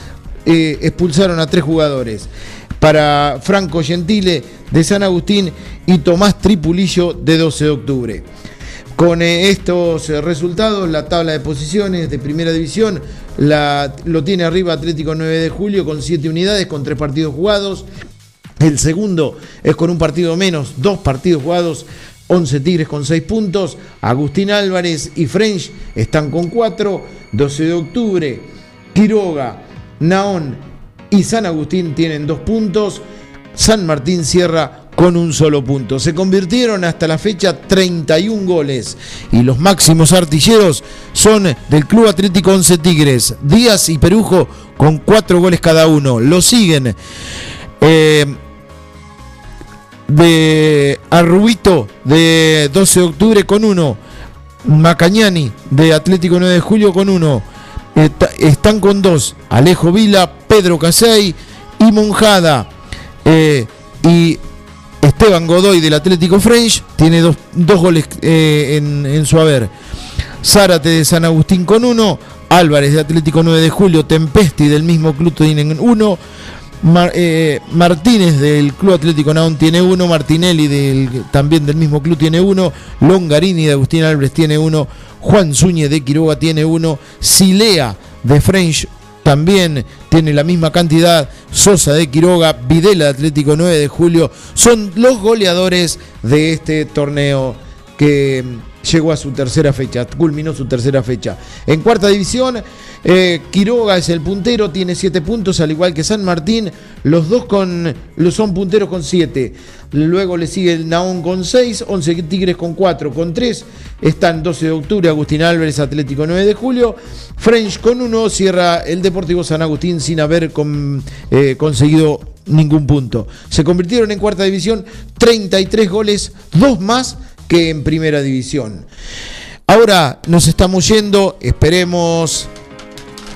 Speaker 1: eh, expulsaron a tres jugadores. Para Franco Gentile de San Agustín y Tomás Tripulillo de 12 de octubre. Con eh, estos eh, resultados, la tabla de posiciones de primera división lo tiene arriba Atlético 9 de julio con 7 unidades, con 3 partidos jugados. El segundo es con un partido menos, 2 partidos jugados, 11 Tigres con 6 puntos. Agustín Álvarez y French están con 4. 12 de octubre, Quiroga, Naón y San Agustín tienen 2 puntos. San Martín cierra con un solo punto. Se convirtieron hasta la fecha 31 goles y los máximos artilleros son del Club Atlético 11 Tigres, Díaz y Perujo con 4 goles cada uno. Lo siguen eh, de Arrubito de 12 de octubre con 1, Macañani de Atlético 9 de Julio con 1. Están con 2, Alejo Vila, Pedro Casey y Monjada. Eh, y Esteban Godoy del Atlético French tiene dos, goles eh, en, su haber. Zárate de San Agustín con uno. Álvarez de Atlético 9 de Julio. Tempesti del mismo club tienen uno. Eh, Martínez del Club Atlético Naón tiene uno. Martinelli del, también del mismo club tiene uno. Longarini de Agustín Álvarez tiene uno. Juan Zúñez de Quiroga tiene uno. Silea de French también tiene la misma cantidad. Sosa de Quiroga, Videla de Atlético 9 de Julio, son los goleadores de este torneo que llegó a su tercera fecha, culminó su tercera fecha. En cuarta división, eh, Quiroga es el puntero, tiene siete puntos, al igual que San Martín. Los dos con, son punteros con siete. Luego le sigue el Naón con seis, 11 Tigres con cuatro, con tres. Están 12 de octubre, Agustín Álvarez, Atlético 9 de julio. French con uno, cierra el Deportivo San Agustín sin haber eh, conseguido ningún punto. Se convirtieron en cuarta división, 33 goles, dos más que en primera división. Ahora nos estamos yendo, esperemos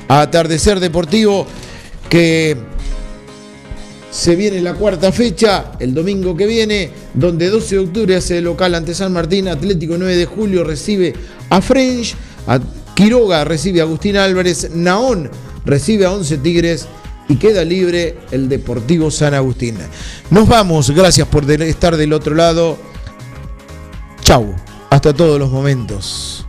Speaker 1: a Atardecer Deportivo que se viene la cuarta fecha, el domingo que viene, donde 12 de octubre hace local ante San Martín, Atlético 9 de julio recibe a French, a Quiroga recibe a Agustín Álvarez, Naón recibe a 11 Tigres y queda libre el Deportivo San Agustín. Nos vamos, gracias por estar del otro lado. Chau, hasta todos los momentos.